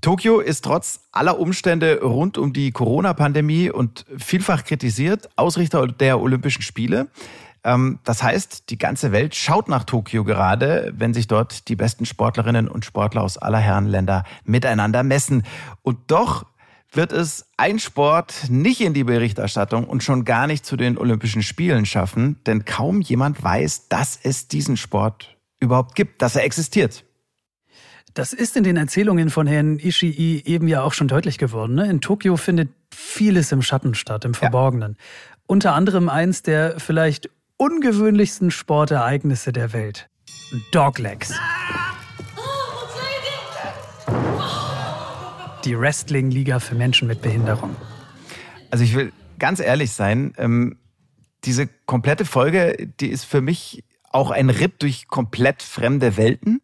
Tokio ist trotz aller Umstände rund um die Corona-Pandemie und vielfach kritisiert Ausrichter der Olympischen Spiele. Ähm, das heißt, die ganze Welt schaut nach Tokio gerade, wenn sich dort die besten Sportlerinnen und Sportler aus aller Herrenländer miteinander messen. Und doch wird es ein Sport nicht in die Berichterstattung und schon gar nicht zu den Olympischen Spielen schaffen, denn kaum jemand weiß, dass es diesen Sport überhaupt gibt, dass er existiert. Das ist in den Erzählungen von Herrn Ishii eben ja auch schon deutlich geworden. Ne? In Tokio findet vieles im Schatten statt, im Verborgenen. Ja. Unter anderem eins der vielleicht ungewöhnlichsten Sportereignisse der Welt. Doglegs. Die Wrestling-Liga für Menschen mit Behinderung. Also ich will ganz ehrlich sein, ähm, diese komplette Folge, die ist für mich auch ein Ritt durch komplett fremde Welten.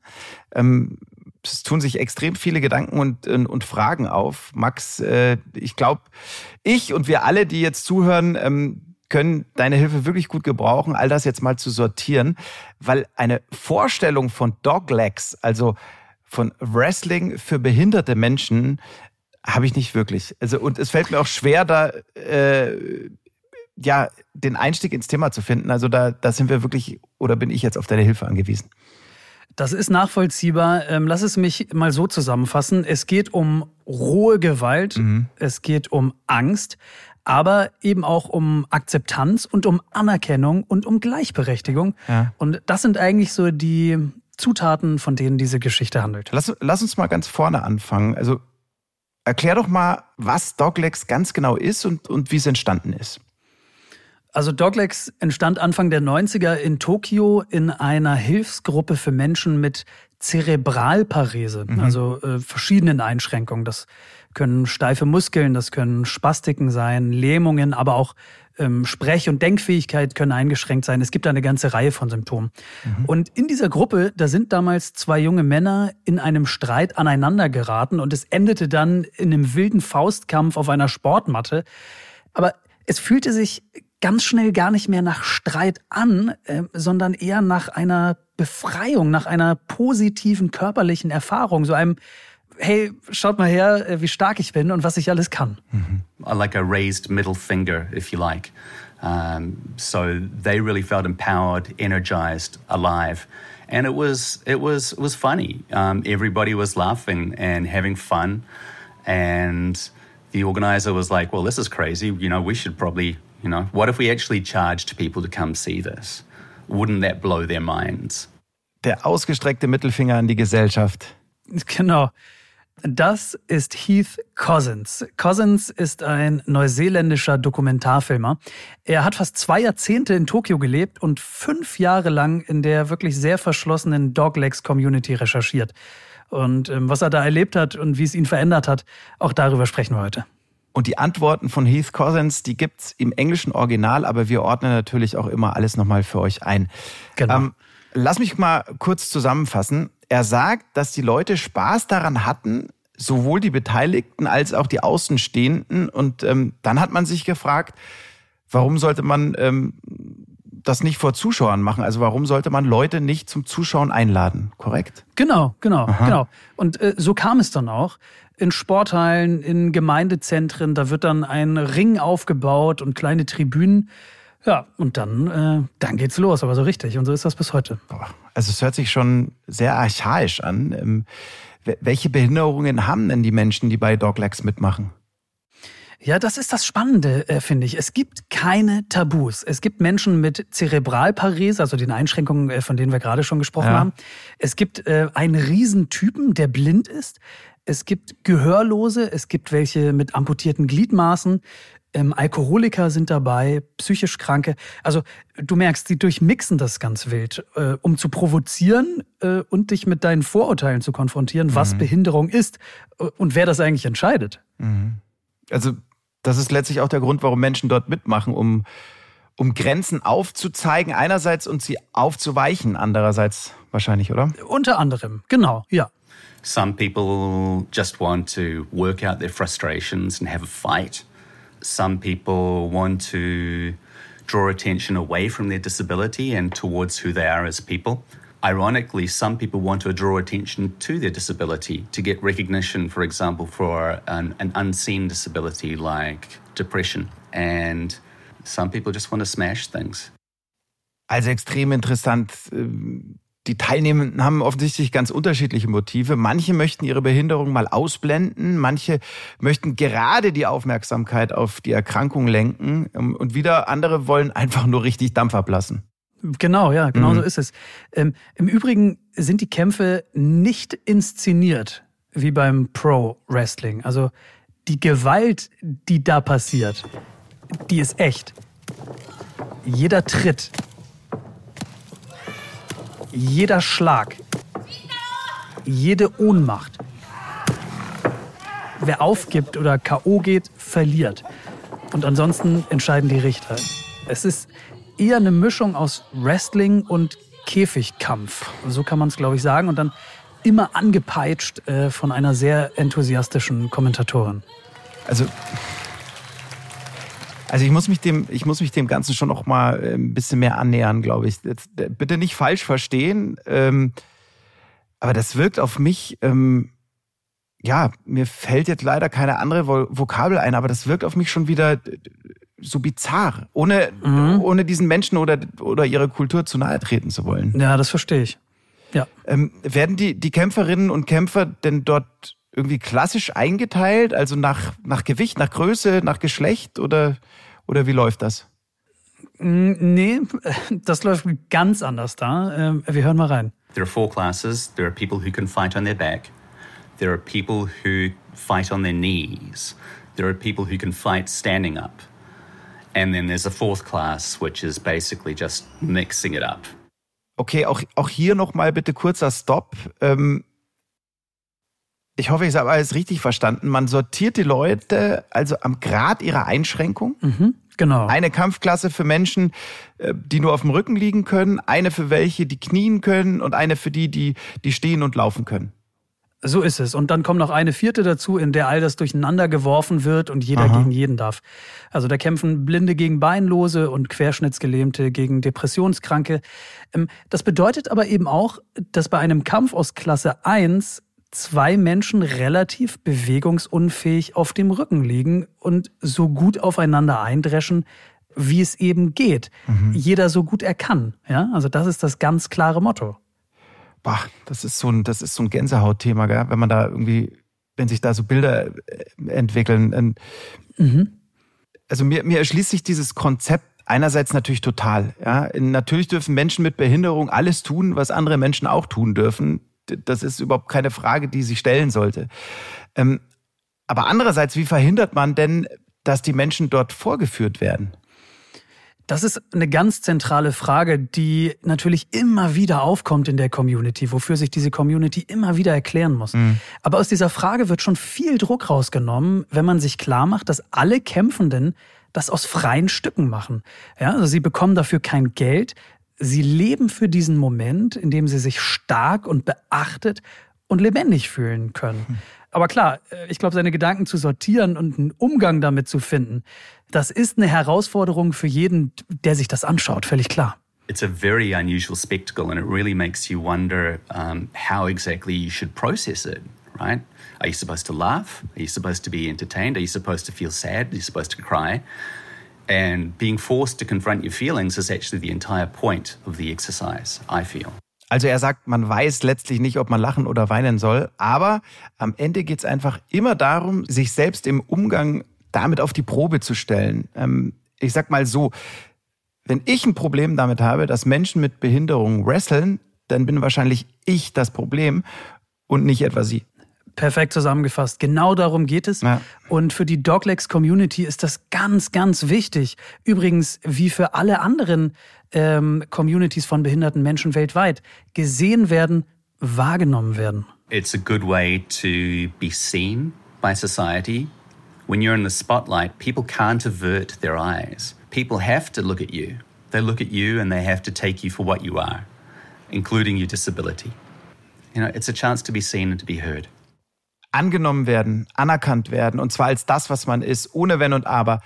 Ähm, es tun sich extrem viele Gedanken und, und, und Fragen auf. Max, äh, ich glaube, ich und wir alle, die jetzt zuhören, ähm, können deine Hilfe wirklich gut gebrauchen, all das jetzt mal zu sortieren, weil eine Vorstellung von Doglegs, also von Wrestling für behinderte Menschen, habe ich nicht wirklich. Also und es fällt mir auch schwer, da äh, ja den Einstieg ins Thema zu finden. Also da, da sind wir wirklich oder bin ich jetzt auf deine Hilfe angewiesen. Das ist nachvollziehbar. Ähm, lass es mich mal so zusammenfassen. Es geht um rohe Gewalt, mhm. es geht um Angst, aber eben auch um Akzeptanz und um Anerkennung und um Gleichberechtigung. Ja. Und das sind eigentlich so die Zutaten, von denen diese Geschichte handelt. Lass, lass uns mal ganz vorne anfangen. Also erklär doch mal, was Doglegs ganz genau ist und, und wie es entstanden ist. Also Doglegs entstand Anfang der 90er in Tokio in einer Hilfsgruppe für Menschen mit Zerebralparese, mhm. also äh, verschiedenen Einschränkungen. Das können steife Muskeln, das können Spastiken sein, Lähmungen, aber auch ähm, Sprech- und Denkfähigkeit können eingeschränkt sein. Es gibt eine ganze Reihe von Symptomen. Mhm. Und in dieser Gruppe, da sind damals zwei junge Männer in einem Streit aneinander geraten und es endete dann in einem wilden Faustkampf auf einer Sportmatte. Aber es fühlte sich ganz schnell gar nicht mehr nach Streit an, äh, sondern eher nach einer Befreiung, nach einer positiven körperlichen Erfahrung, so einem hey, schaut mal her, äh, wie stark ich bin und was ich alles kann. Mhm. Like a raised middle finger, if you like. Um, so they really felt empowered, energized, alive. And it was, it was, it was funny. Um, everybody was laughing and having fun. And the organizer was like, well, this is crazy. You know, we should probably, you know, what if we actually charged people to come see this? Wouldn't that blow their minds? Der ausgestreckte Mittelfinger an die Gesellschaft. Genau. Das ist Heath Cousins. Cousins ist ein neuseeländischer Dokumentarfilmer. Er hat fast zwei Jahrzehnte in Tokio gelebt und fünf Jahre lang in der wirklich sehr verschlossenen Doglegs Community recherchiert. Und ähm, was er da erlebt hat und wie es ihn verändert hat, auch darüber sprechen wir heute. Und die Antworten von Heath Cousins, die gibt's im englischen Original, aber wir ordnen natürlich auch immer alles nochmal für euch ein. Genau. Ähm, lass mich mal kurz zusammenfassen. Er sagt, dass die Leute Spaß daran hatten, sowohl die Beteiligten als auch die Außenstehenden. Und ähm, dann hat man sich gefragt, warum sollte man ähm, das nicht vor Zuschauern machen? Also warum sollte man Leute nicht zum Zuschauen einladen? Korrekt? Genau, genau, Aha. genau. Und äh, so kam es dann auch. In Sporthallen, in Gemeindezentren, da wird dann ein Ring aufgebaut und kleine Tribünen. Ja, und dann, äh, dann geht's los, aber so richtig. Und so ist das bis heute. Also es hört sich schon sehr archaisch an. Ähm, welche Behinderungen haben denn die Menschen, die bei Doglegs mitmachen? Ja, das ist das Spannende, äh, finde ich. Es gibt keine Tabus. Es gibt Menschen mit Zerebralparese, also den Einschränkungen, äh, von denen wir gerade schon gesprochen ja. haben. Es gibt äh, einen Riesentypen, der blind ist. Es gibt Gehörlose, es gibt welche mit amputierten Gliedmaßen. Ähm, Alkoholiker sind dabei, psychisch Kranke. Also du merkst, sie durchmixen das ganz wild, äh, um zu provozieren äh, und dich mit deinen Vorurteilen zu konfrontieren, mhm. was Behinderung ist äh, und wer das eigentlich entscheidet. Mhm. Also das ist letztlich auch der Grund, warum Menschen dort mitmachen, um, um Grenzen aufzuzeigen einerseits und sie aufzuweichen andererseits wahrscheinlich, oder? Unter anderem, genau, ja. Some people just want to work out their frustrations and have a fight. Some people want to draw attention away from their disability and towards who they are as people. Ironically, some people want to draw attention to their disability to get recognition, for example, for an, an unseen disability like depression. And some people just want to smash things. Also extrem interessant. Äh, Ähm, Die Teilnehmenden haben offensichtlich ganz unterschiedliche Motive. Manche möchten ihre Behinderung mal ausblenden, manche möchten gerade die Aufmerksamkeit auf die Erkrankung lenken und wieder andere wollen einfach nur richtig Dampf ablassen. Genau, ja, genau mhm. so ist es. Ähm, Im Übrigen sind die Kämpfe nicht inszeniert wie beim Pro-Wrestling. Also die Gewalt, die da passiert, die ist echt. Jeder Tritt, jeder Schlag, jede Ohnmacht. Wer aufgibt oder K.O. geht, verliert. Und ansonsten entscheiden die Richter. Es ist eher eine Mischung aus Wrestling und Käfigkampf. So kann man es, glaube ich, sagen. Und dann immer angepeitscht äh, von einer sehr enthusiastischen Kommentatorin. Also also ich muss mich dem, ich muss mich dem Ganzen schon noch mal äh, ein bisschen mehr annähern, glaube ich. Jetzt, bitte nicht falsch verstehen, ähm, aber das wirkt auf mich. Ähm, ja, mir fällt jetzt leider keine andere Vokabel ein, aber das wirkt auf mich schon wieder so bizarr, ohne, mhm. ohne diesen Menschen oder, oder ihre Kultur zu nahe treten zu wollen. Ja, das verstehe ich. Ja. Ähm, werden die, die Kämpferinnen und Kämpfer denn dort irgendwie klassisch eingeteilt, also nach, nach Gewicht, nach Größe, nach Geschlecht oder, oder wie läuft das? Nee, das läuft ganz anders da. Ähm, wir hören mal rein. There are four classes. There are people who can fight on their back. There are people who fight on their knees. There are people who can fight standing up. And then there's a fourth class, which is basically just mixing it up. Okay, auch, auch hier nochmal bitte kurzer Stop. Ähm, ich hoffe, ich habe alles richtig verstanden. Man sortiert die Leute also am Grad ihrer Einschränkung. Mhm, genau. Eine Kampfklasse für Menschen, äh, die nur auf dem Rücken liegen können, eine für welche, die knien können und eine für die, die, die stehen und laufen können. So ist es. Und dann kommt noch eine vierte dazu, in der all das durcheinander geworfen wird und jeder Aha. gegen jeden darf. Also da kämpfen Blinde gegen Beinlose und Querschnittsgelähmte gegen Depressionskranke. Ähm, das bedeutet aber eben auch, dass bei einem Kampf aus Klasse 1 zwei Menschen relativ bewegungsunfähig auf dem Rücken liegen und so gut aufeinander eindreschen, wie es eben geht. Mhm. Jeder so gut er kann. Ja, also das ist das ganz klare Motto. Bah, das ist so ein, das ist so ein Gänsehautthema, gell? wenn man da irgendwie wenn sich da so Bilder äh, entwickeln. Mhm. Also mir, mir erschließt sich dieses Konzept einerseits natürlich total. Ja. Natürlich dürfen Menschen mit Behinderung alles tun, was andere Menschen auch tun dürfen. Das ist überhaupt keine Frage, die sich stellen sollte. Ähm, aber andererseits, wie verhindert man denn, dass die Menschen dort vorgeführt werden? Das ist eine ganz zentrale Frage, die natürlich immer wieder aufkommt in der Community, wofür sich diese Community immer wieder erklären muss. Mhm. Aber aus dieser Frage wird schon viel Druck rausgenommen, wenn man sich klar macht, dass alle Kämpfenden das aus freien Stücken machen. Ja, also sie bekommen dafür kein Geld. Sie leben für diesen Moment, in dem sie sich stark und beachtet und lebendig fühlen können. Mhm. Aber klar, äh, ich glaube, seine Gedanken zu sortieren und einen Umgang damit zu finden, das ist eine Herausforderung für jeden, der sich das anschaut, völlig klar. It's a very unusual spectacle and it really makes you wonder um, how exactly you should process it, right? Are you supposed to laugh? Are you supposed to be entertained? Are you supposed to feel sad? Are you supposed to cry? And being forced to confront your feelings is actually the entire point of the exercise, I feel. Also er sagt, man weiß letztlich nicht, ob man lachen oder weinen soll, aber am Ende geht es einfach immer darum, sich selbst im Umgang damit auf die Probe zu stellen. Ähm, ich sag mal so, wenn ich ein Problem damit habe, dass Menschen mit Behinderung wresteln, dann bin wahrscheinlich ich das Problem und nicht etwa sie. Perfekt zusammengefasst. Genau darum geht es. Ja. Und für die Doglegs Community ist das ganz, ganz wichtig. Übrigens, wie für alle anderen ähm, Communities von behinderten Menschen weltweit gesehen werden, wahrgenommen werden. It's a good way to be seen by society. When you're in the spotlight, people can't avert their eyes. People have to look at you. They look at you and they have to take you for what you are, including your disability. You know, it's a chance to be seen and to be heard. Angenommen werden, anerkannt werden und zwar als das, was man ist, ohne Wenn und Aber.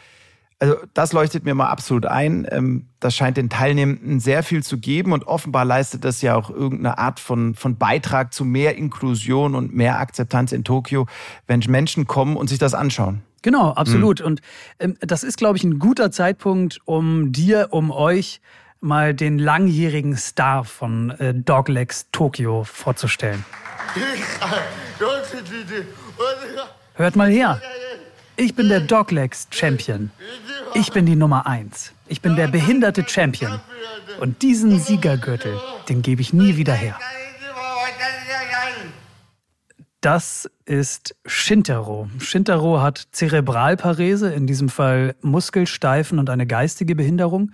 Also das leuchtet mir mal absolut ein. Ähm, das scheint den Teilnehmenden sehr viel zu geben und offenbar leistet das ja auch irgendeine Art von, von Beitrag zu mehr Inklusion und mehr Akzeptanz in Tokio, wenn Menschen kommen und sich das anschauen. Genau, absolut. Mhm. Und ähm, das ist, glaube ich, ein guter Zeitpunkt, um dir, um euch mal den langjährigen Star von äh, Doglegs Tokio vorzustellen. Hört mal her. Ich bin der Doglegs Champion. Ich bin die Nummer eins. Ich bin der behinderte Champion. Und diesen Siegergürtel, den gebe ich nie wieder her. Das ist Shintaro. Shintaro hat Zerebralparese, in diesem Fall Muskelsteifen und eine geistige Behinderung.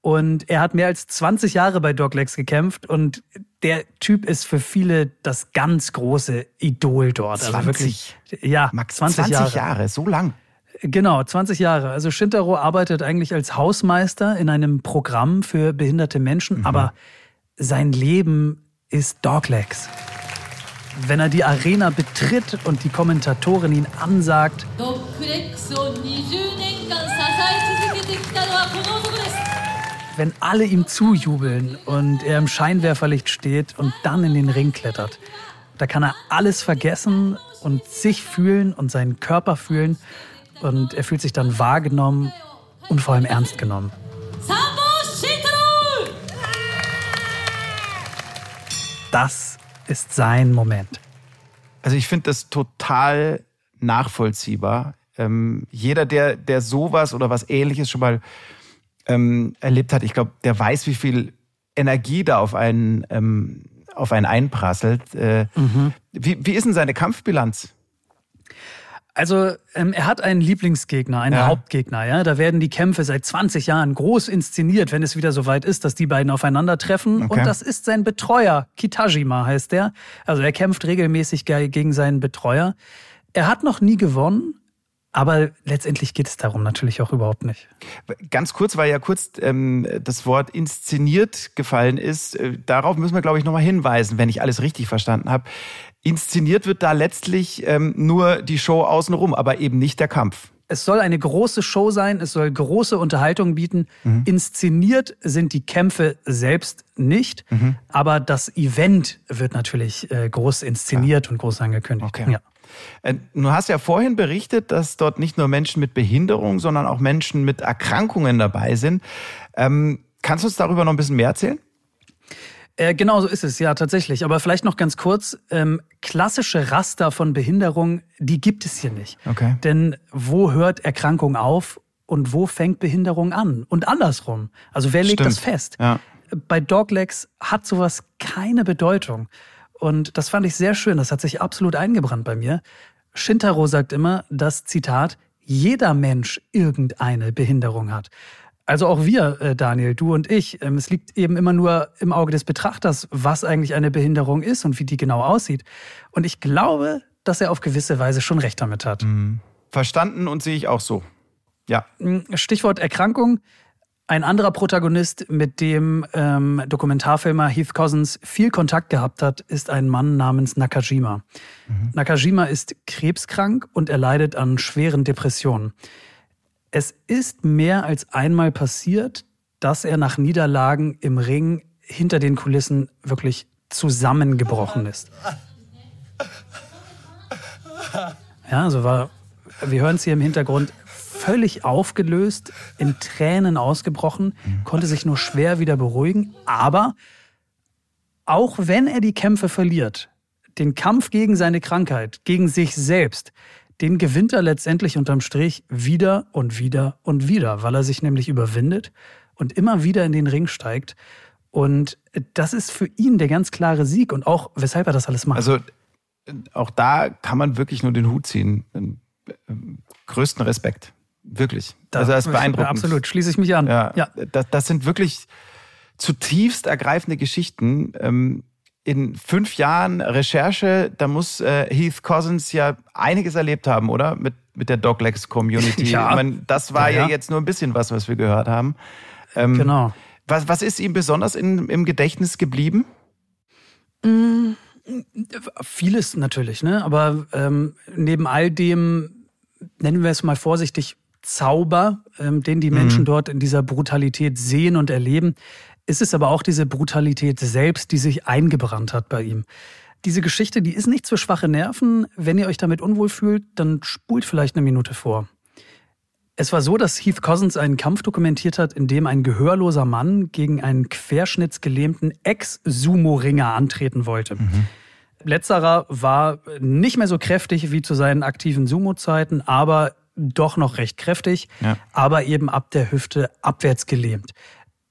Und er hat mehr als 20 Jahre bei Doglegs gekämpft und der Typ ist für viele das ganz große Idol dort. 20? Also wirklich, ja, Max, 20, 20 Jahre. Jahre, so lang. Genau, 20 Jahre. Also Shintaro arbeitet eigentlich als Hausmeister in einem Programm für behinderte Menschen, mhm. aber sein Leben ist Doglegs. Wenn er die Arena betritt und die Kommentatorin ihn ansagt, wenn alle ihm zujubeln und er im Scheinwerferlicht steht und dann in den Ring klettert, da kann er alles vergessen und sich fühlen und seinen Körper fühlen und er fühlt sich dann wahrgenommen und vor allem ernst genommen. Das ist sein Moment. Also ich finde das total nachvollziehbar. Ähm, jeder, der, der sowas oder was ähnliches schon mal ähm, erlebt hat, ich glaube, der weiß, wie viel Energie da auf einen, ähm, auf einen einprasselt. Äh, mhm. wie, wie ist denn seine Kampfbilanz? Also ähm, er hat einen Lieblingsgegner, einen ja. Hauptgegner. Ja, da werden die Kämpfe seit 20 Jahren groß inszeniert, wenn es wieder soweit ist, dass die beiden aufeinandertreffen. Okay. Und das ist sein Betreuer, Kitajima heißt der. Also er kämpft regelmäßig gegen seinen Betreuer. Er hat noch nie gewonnen. Aber letztendlich geht es darum natürlich auch überhaupt nicht. Ganz kurz, weil ja kurz ähm, das Wort inszeniert gefallen ist. Äh, darauf müssen wir, glaube ich, nochmal hinweisen, wenn ich alles richtig verstanden habe. Inszeniert wird da letztlich ähm, nur die Show außenrum, aber eben nicht der Kampf. Es soll eine große Show sein, es soll große Unterhaltung bieten. Mhm. Inszeniert sind die Kämpfe selbst nicht, mhm. aber das Event wird natürlich äh, groß inszeniert ja. und groß angekündigt. Okay. Ja. Äh, du hast ja vorhin berichtet, dass dort nicht nur Menschen mit Behinderung, sondern auch Menschen mit Erkrankungen dabei sind. Ähm, kannst du uns darüber noch ein bisschen mehr erzählen? Äh, genau so ist es, ja, tatsächlich. Aber vielleicht noch ganz kurz, ähm, klassische Raster von Behinderung, die gibt es hier nicht. Okay. Denn wo hört Erkrankung auf und wo fängt Behinderung an? Und andersrum. Also wer legt Stimmt. das fest? Ja. Bei Doglegs hat sowas keine Bedeutung. Und das fand ich sehr schön. Das hat sich absolut eingebrannt bei mir. Shintaro sagt immer, dass Zitat, jeder Mensch irgendeine Behinderung hat. Also auch wir, äh, Daniel, du und ich. Ähm, es liegt eben immer nur im Auge des Betrachters, was eigentlich eine Behinderung ist und wie die genau aussieht. Und ich glaube, dass er auf gewisse Weise schon recht damit hat. Verstanden und sehe ich auch so. Ja. Stichwort Erkrankung. Ein anderer Protagonist, mit dem ähm, Dokumentarfilmer Heath Cousins viel Kontakt gehabt hat, ist ein Mann namens Nakajima. Nakajima ist krebskrank und er leidet an schweren Depressionen. Es ist mehr als einmal passiert, dass er nach Niederlagen im Ring hinter den Kulissen wirklich zusammengebrochen ist. Ja, also war, wir hören es hier im Hintergrund, völlig aufgelöst, in Tränen ausgebrochen, konnte sich nur schwer wieder beruhigen. Aber auch wenn er die Kämpfe verliert, den Kampf gegen seine Krankheit, gegen sich selbst, den gewinnt er letztendlich unterm Strich wieder und wieder und wieder, weil er sich nämlich überwindet und immer wieder in den Ring steigt. Und das ist für ihn der ganz klare Sieg und auch, weshalb er das alles macht. Also auch da kann man wirklich nur den Hut ziehen. Größten Respekt. Wirklich. Da- also das ist beeindruckend. Absolut, schließe ich mich an. Ja, ja. Das, das sind wirklich zutiefst ergreifende Geschichten. Ähm, in fünf Jahren Recherche, da muss äh, Heath Cousins ja einiges erlebt haben, oder? Mit, mit der Doglegs Community. Ja. Ich meine, das war Ja, ja, jetzt nur ein bisschen was, was wir gehört haben. Ähm, Genau. Was, was ist ihm besonders in, im Gedächtnis geblieben? Vieles natürlich, ne? Aber ähm, neben all dem, nennen wir es mal vorsichtig, Zauber, ähm, den die Menschen dort in dieser Brutalität sehen und erleben, ist es aber auch diese Brutalität selbst, die sich eingebrannt hat bei ihm. Diese Geschichte, die ist nicht für schwache Nerven. Wenn ihr euch damit unwohl fühlt, dann spult vielleicht eine Minute vor. Es war so, dass Heath Cousins einen Kampf dokumentiert hat, in dem ein gehörloser Mann gegen einen querschnittsgelähmten Ex-Sumo-Ringer antreten wollte. Letzterer war nicht mehr so kräftig wie zu seinen aktiven Sumo-Zeiten, aber doch noch recht kräftig, Ja. aber eben ab der Hüfte abwärts gelähmt.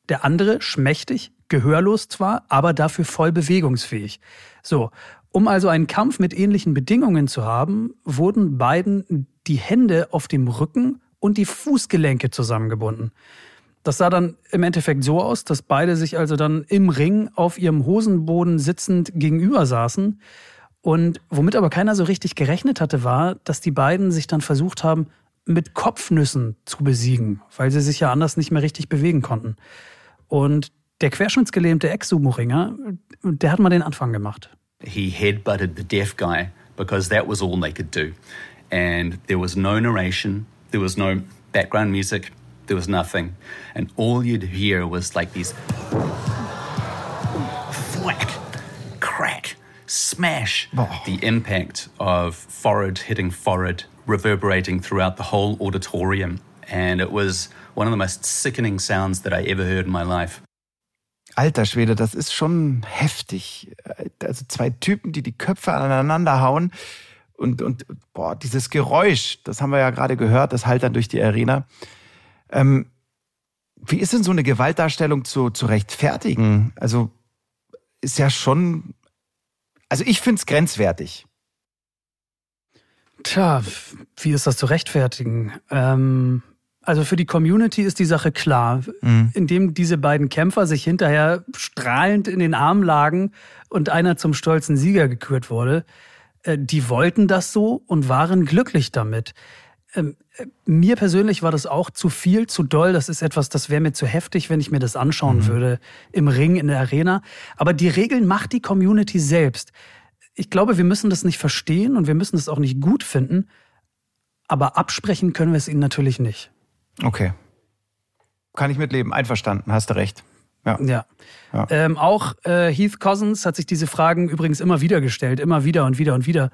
Der andere schmächtig, gehörlos zwar, aber dafür voll bewegungsfähig. So, um also einen Kampf mit ähnlichen Bedingungen zu haben, wurden beiden die Hände auf dem Rücken und die Fußgelenke zusammengebunden. Das sah dann im Endeffekt so aus, dass beide sich also dann im Ring auf ihrem Hosenboden sitzend gegenüber saßen. Und womit aber keiner so richtig gerechnet hatte, war, dass die beiden sich dann versucht haben, mit Kopfnüssen zu besiegen, weil sie sich ja anders nicht mehr richtig bewegen konnten. Und der querschnittsgelähmte Ex-Sumo-Ringer, der hat mal den Anfang gemacht. he headbutted the deaf guy because that was all they could do. And there was no narration, there was no background music, there was nothing. And all you'd hear was like these thwack, smash. The impact of forehead hitting forehead reverberating throughout the whole auditorium. And it was one of the most sickening sounds that I ever heard in my life. Alter Schwede, das ist schon heftig. Also zwei Typen, die die Köpfe aneinander hauen und, und boah, dieses Geräusch, das haben wir ja gerade gehört, das halt dann durch die Arena. Ähm, wie ist denn so eine Gewaltdarstellung zu, zu rechtfertigen? Also ist ja schon, also ich finde es grenzwertig. Tja, wie ist das zu rechtfertigen? Ähm, also für die Community ist die Sache klar. Indem diese beiden Kämpfer sich hinterher strahlend in den Arm lagen und einer zum stolzen Sieger gekürt wurde, äh, die wollten das so und waren glücklich damit. Ähm, äh, mir persönlich war das auch zu viel, zu doll. Das ist etwas, das wäre mir zu heftig, wenn ich mir das anschauen würde im Ring, in der Arena. Aber die Regeln macht die Community selbst. Ich glaube, wir müssen das nicht verstehen und wir müssen es auch nicht gut finden. Aber absprechen können wir es ihnen natürlich nicht. Okay. Kann ich mitleben, einverstanden, hast du recht. Ja. Ja. Ja. Ähm, auch äh, Heath Cousins hat sich diese Fragen übrigens immer wieder gestellt, immer wieder und wieder und wieder.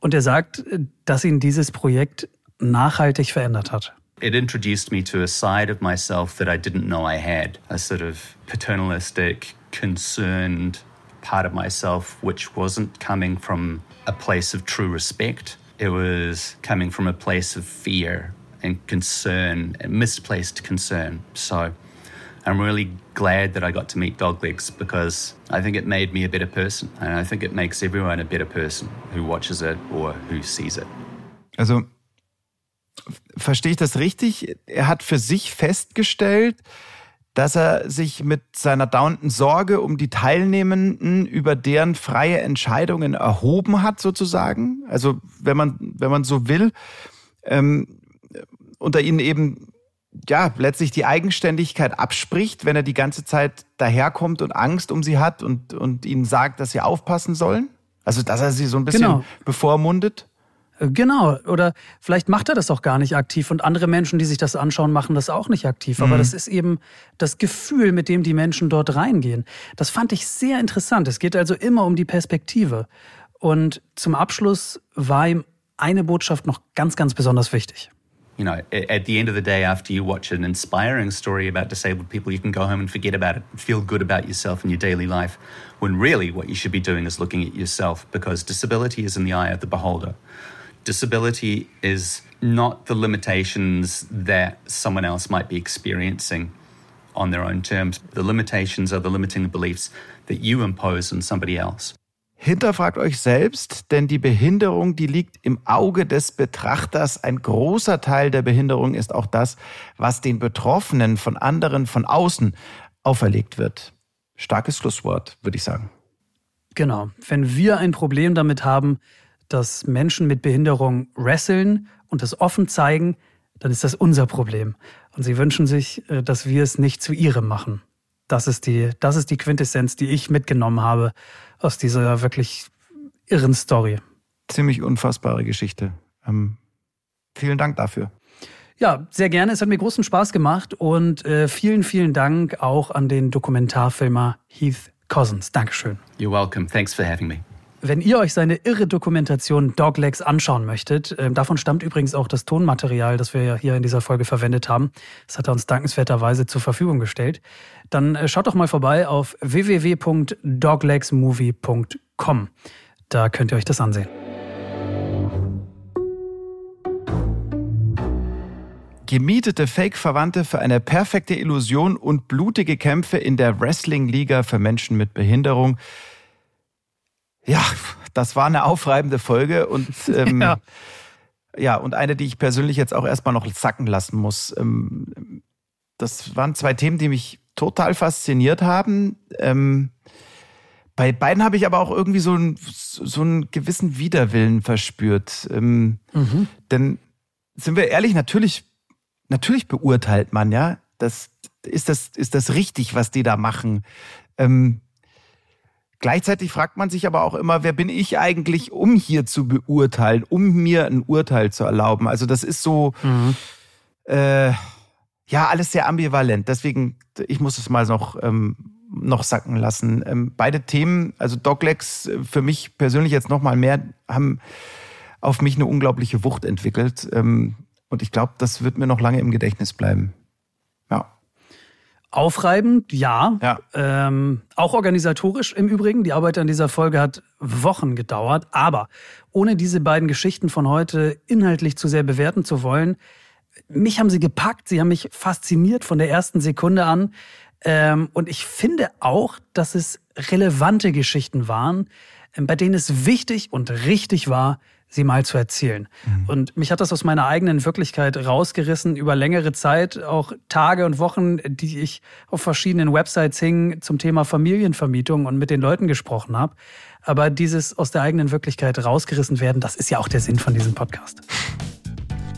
Und er sagt, äh, dass ihn dieses Projekt nachhaltig verändert hat. It introduced me to a side of myself that I didn't know I had a sort of paternalistic, concerned part of myself which wasn't coming from a place of true respect. It was coming from a place of fear and concern, and misplaced concern. So I'm really glad that I got to meet Doglegs because I think it made me a better person. And I think it makes everyone a better person who watches it or who sees it. Also, verstehe ich das richtig? Er hat für sich festgestellt, dass er sich mit seiner dauernden Sorge um die Teilnehmenden über deren freie Entscheidungen erhoben hat, sozusagen. Also, wenn man, wenn man so will, ähm, unter ihnen eben ja, letztlich die Eigenständigkeit abspricht, wenn er die ganze Zeit daherkommt und Angst um sie hat und, und ihnen sagt, dass sie aufpassen sollen? Also, dass er sie so ein bisschen genau. bevormundet? Äh, genau, oder vielleicht macht er das auch gar nicht aktiv und andere Menschen, die sich das anschauen, machen das auch nicht aktiv. Aber mhm. das ist eben das Gefühl, mit dem die Menschen dort reingehen. Das fand ich sehr interessant. Es geht also immer um die Perspektive. Und zum Abschluss war ihm eine Botschaft noch ganz, ganz besonders wichtig. you know, at the end of the day, after you watch an inspiring story about disabled people, you can go home and forget about it and feel good about yourself and your daily life. When really what you should be doing is looking at yourself because disability is in the eye of the beholder. Disability is not the limitations that someone else might be experiencing on their own terms. The limitations are the limiting beliefs that you impose on somebody else. Hinterfragt euch selbst, denn die Behinderung, die liegt im Auge des Betrachters. Ein großer Teil der Behinderung ist auch das, was den Betroffenen von anderen von außen auferlegt wird. Starkes Schlusswort, würde ich sagen. Genau. Wenn wir ein Problem damit haben, dass Menschen mit Behinderung wresteln und es offen zeigen, dann ist das unser Problem. Und sie wünschen sich, äh, dass wir es nicht zu ihrem machen. Das ist die, das ist die Quintessenz, die ich mitgenommen habe aus dieser wirklich irren Story. Ziemlich unfassbare Geschichte. Ähm, vielen Dank dafür. Ja, sehr gerne. Es hat mir großen Spaß gemacht und äh, vielen, vielen Dank auch an den Dokumentarfilmer Heath Cousins. Dankeschön. You're welcome. Thanks for having me. Wenn ihr euch seine irre Dokumentation Doglegs anschauen möchtet, äh, davon stammt übrigens auch das Tonmaterial, das wir ja hier in dieser Folge verwendet haben. Das hat er uns dankenswerterweise zur Verfügung gestellt. Dann äh, schaut doch mal vorbei auf www.doglegsmovie.com. Da könnt ihr euch das ansehen. Gemietete Fake-Verwandte für eine perfekte Illusion und blutige Kämpfe in der Wrestling-Liga für Menschen mit Behinderung. Ja, das war eine aufreibende Folge und ähm, ja. ja. und eine, die ich persönlich jetzt auch erstmal noch sacken lassen muss. Ähm, das waren zwei Themen, die mich total fasziniert haben. Ähm, bei beiden habe ich aber auch irgendwie so, ein, so einen gewissen Widerwillen verspürt. Ähm, mhm. Denn sind wir ehrlich, natürlich, natürlich beurteilt man, ja. Das, ist, das, ist das richtig, was die da machen? Ähm, Gleichzeitig fragt man sich aber auch immer, wer bin ich eigentlich, um hier zu beurteilen, um mir ein Urteil zu erlauben? Also das ist so, mhm. äh, ja, alles sehr ambivalent. Deswegen, ich muss es mal noch, ähm, noch sacken lassen. Ähm, beide Themen, also Doglegs äh, für mich persönlich jetzt noch mal mehr, haben auf mich eine unglaubliche Wucht entwickelt. Ähm, und ich glaube, das wird mir noch lange im Gedächtnis bleiben. Aufreibend, ja. ja. Ähm, auch organisatorisch im Übrigen. Die Arbeit an dieser Folge hat Wochen gedauert. Aber ohne diese beiden Geschichten von heute inhaltlich zu sehr bewerten zu wollen, mich haben sie gepackt. Sie haben mich fasziniert von der ersten Sekunde an. Ähm, und ich finde auch, dass es relevante Geschichten waren, ähm, bei denen es wichtig und richtig war, sie mal zu erzählen. Mhm. Und mich hat das aus meiner eigenen Wirklichkeit rausgerissen über längere Zeit, auch Tage und Wochen, die ich auf verschiedenen Websites hing zum Thema Familienvermietung und mit den Leuten gesprochen habe. Aber dieses aus der eigenen Wirklichkeit rausgerissen werden, das ist ja auch der Sinn von diesem Podcast.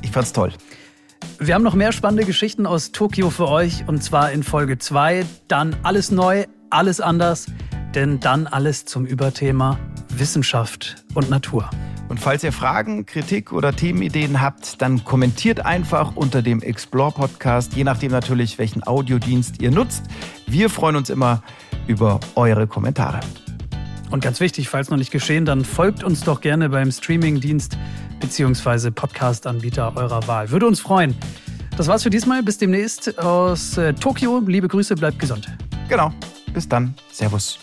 Ich fand's toll. Wir haben noch mehr spannende Geschichten aus Tokio für euch und zwar in Folge 2. Dann alles neu, alles anders, denn dann alles zum Überthema Wissenschaft und Natur. Und falls ihr Fragen, Kritik oder Themenideen habt, dann kommentiert einfach unter dem Explore Podcast, je nachdem natürlich, welchen Audiodienst ihr nutzt. Wir freuen uns immer über eure Kommentare. Und ganz wichtig, falls noch nicht geschehen, dann folgt uns doch gerne beim Streamingdienst bzw. Podcast-Anbieter eurer Wahl. Würde uns freuen. Das war's für diesmal. Bis demnächst aus äh, Tokio. Liebe Grüße, bleibt gesund. Genau. Bis dann. Servus.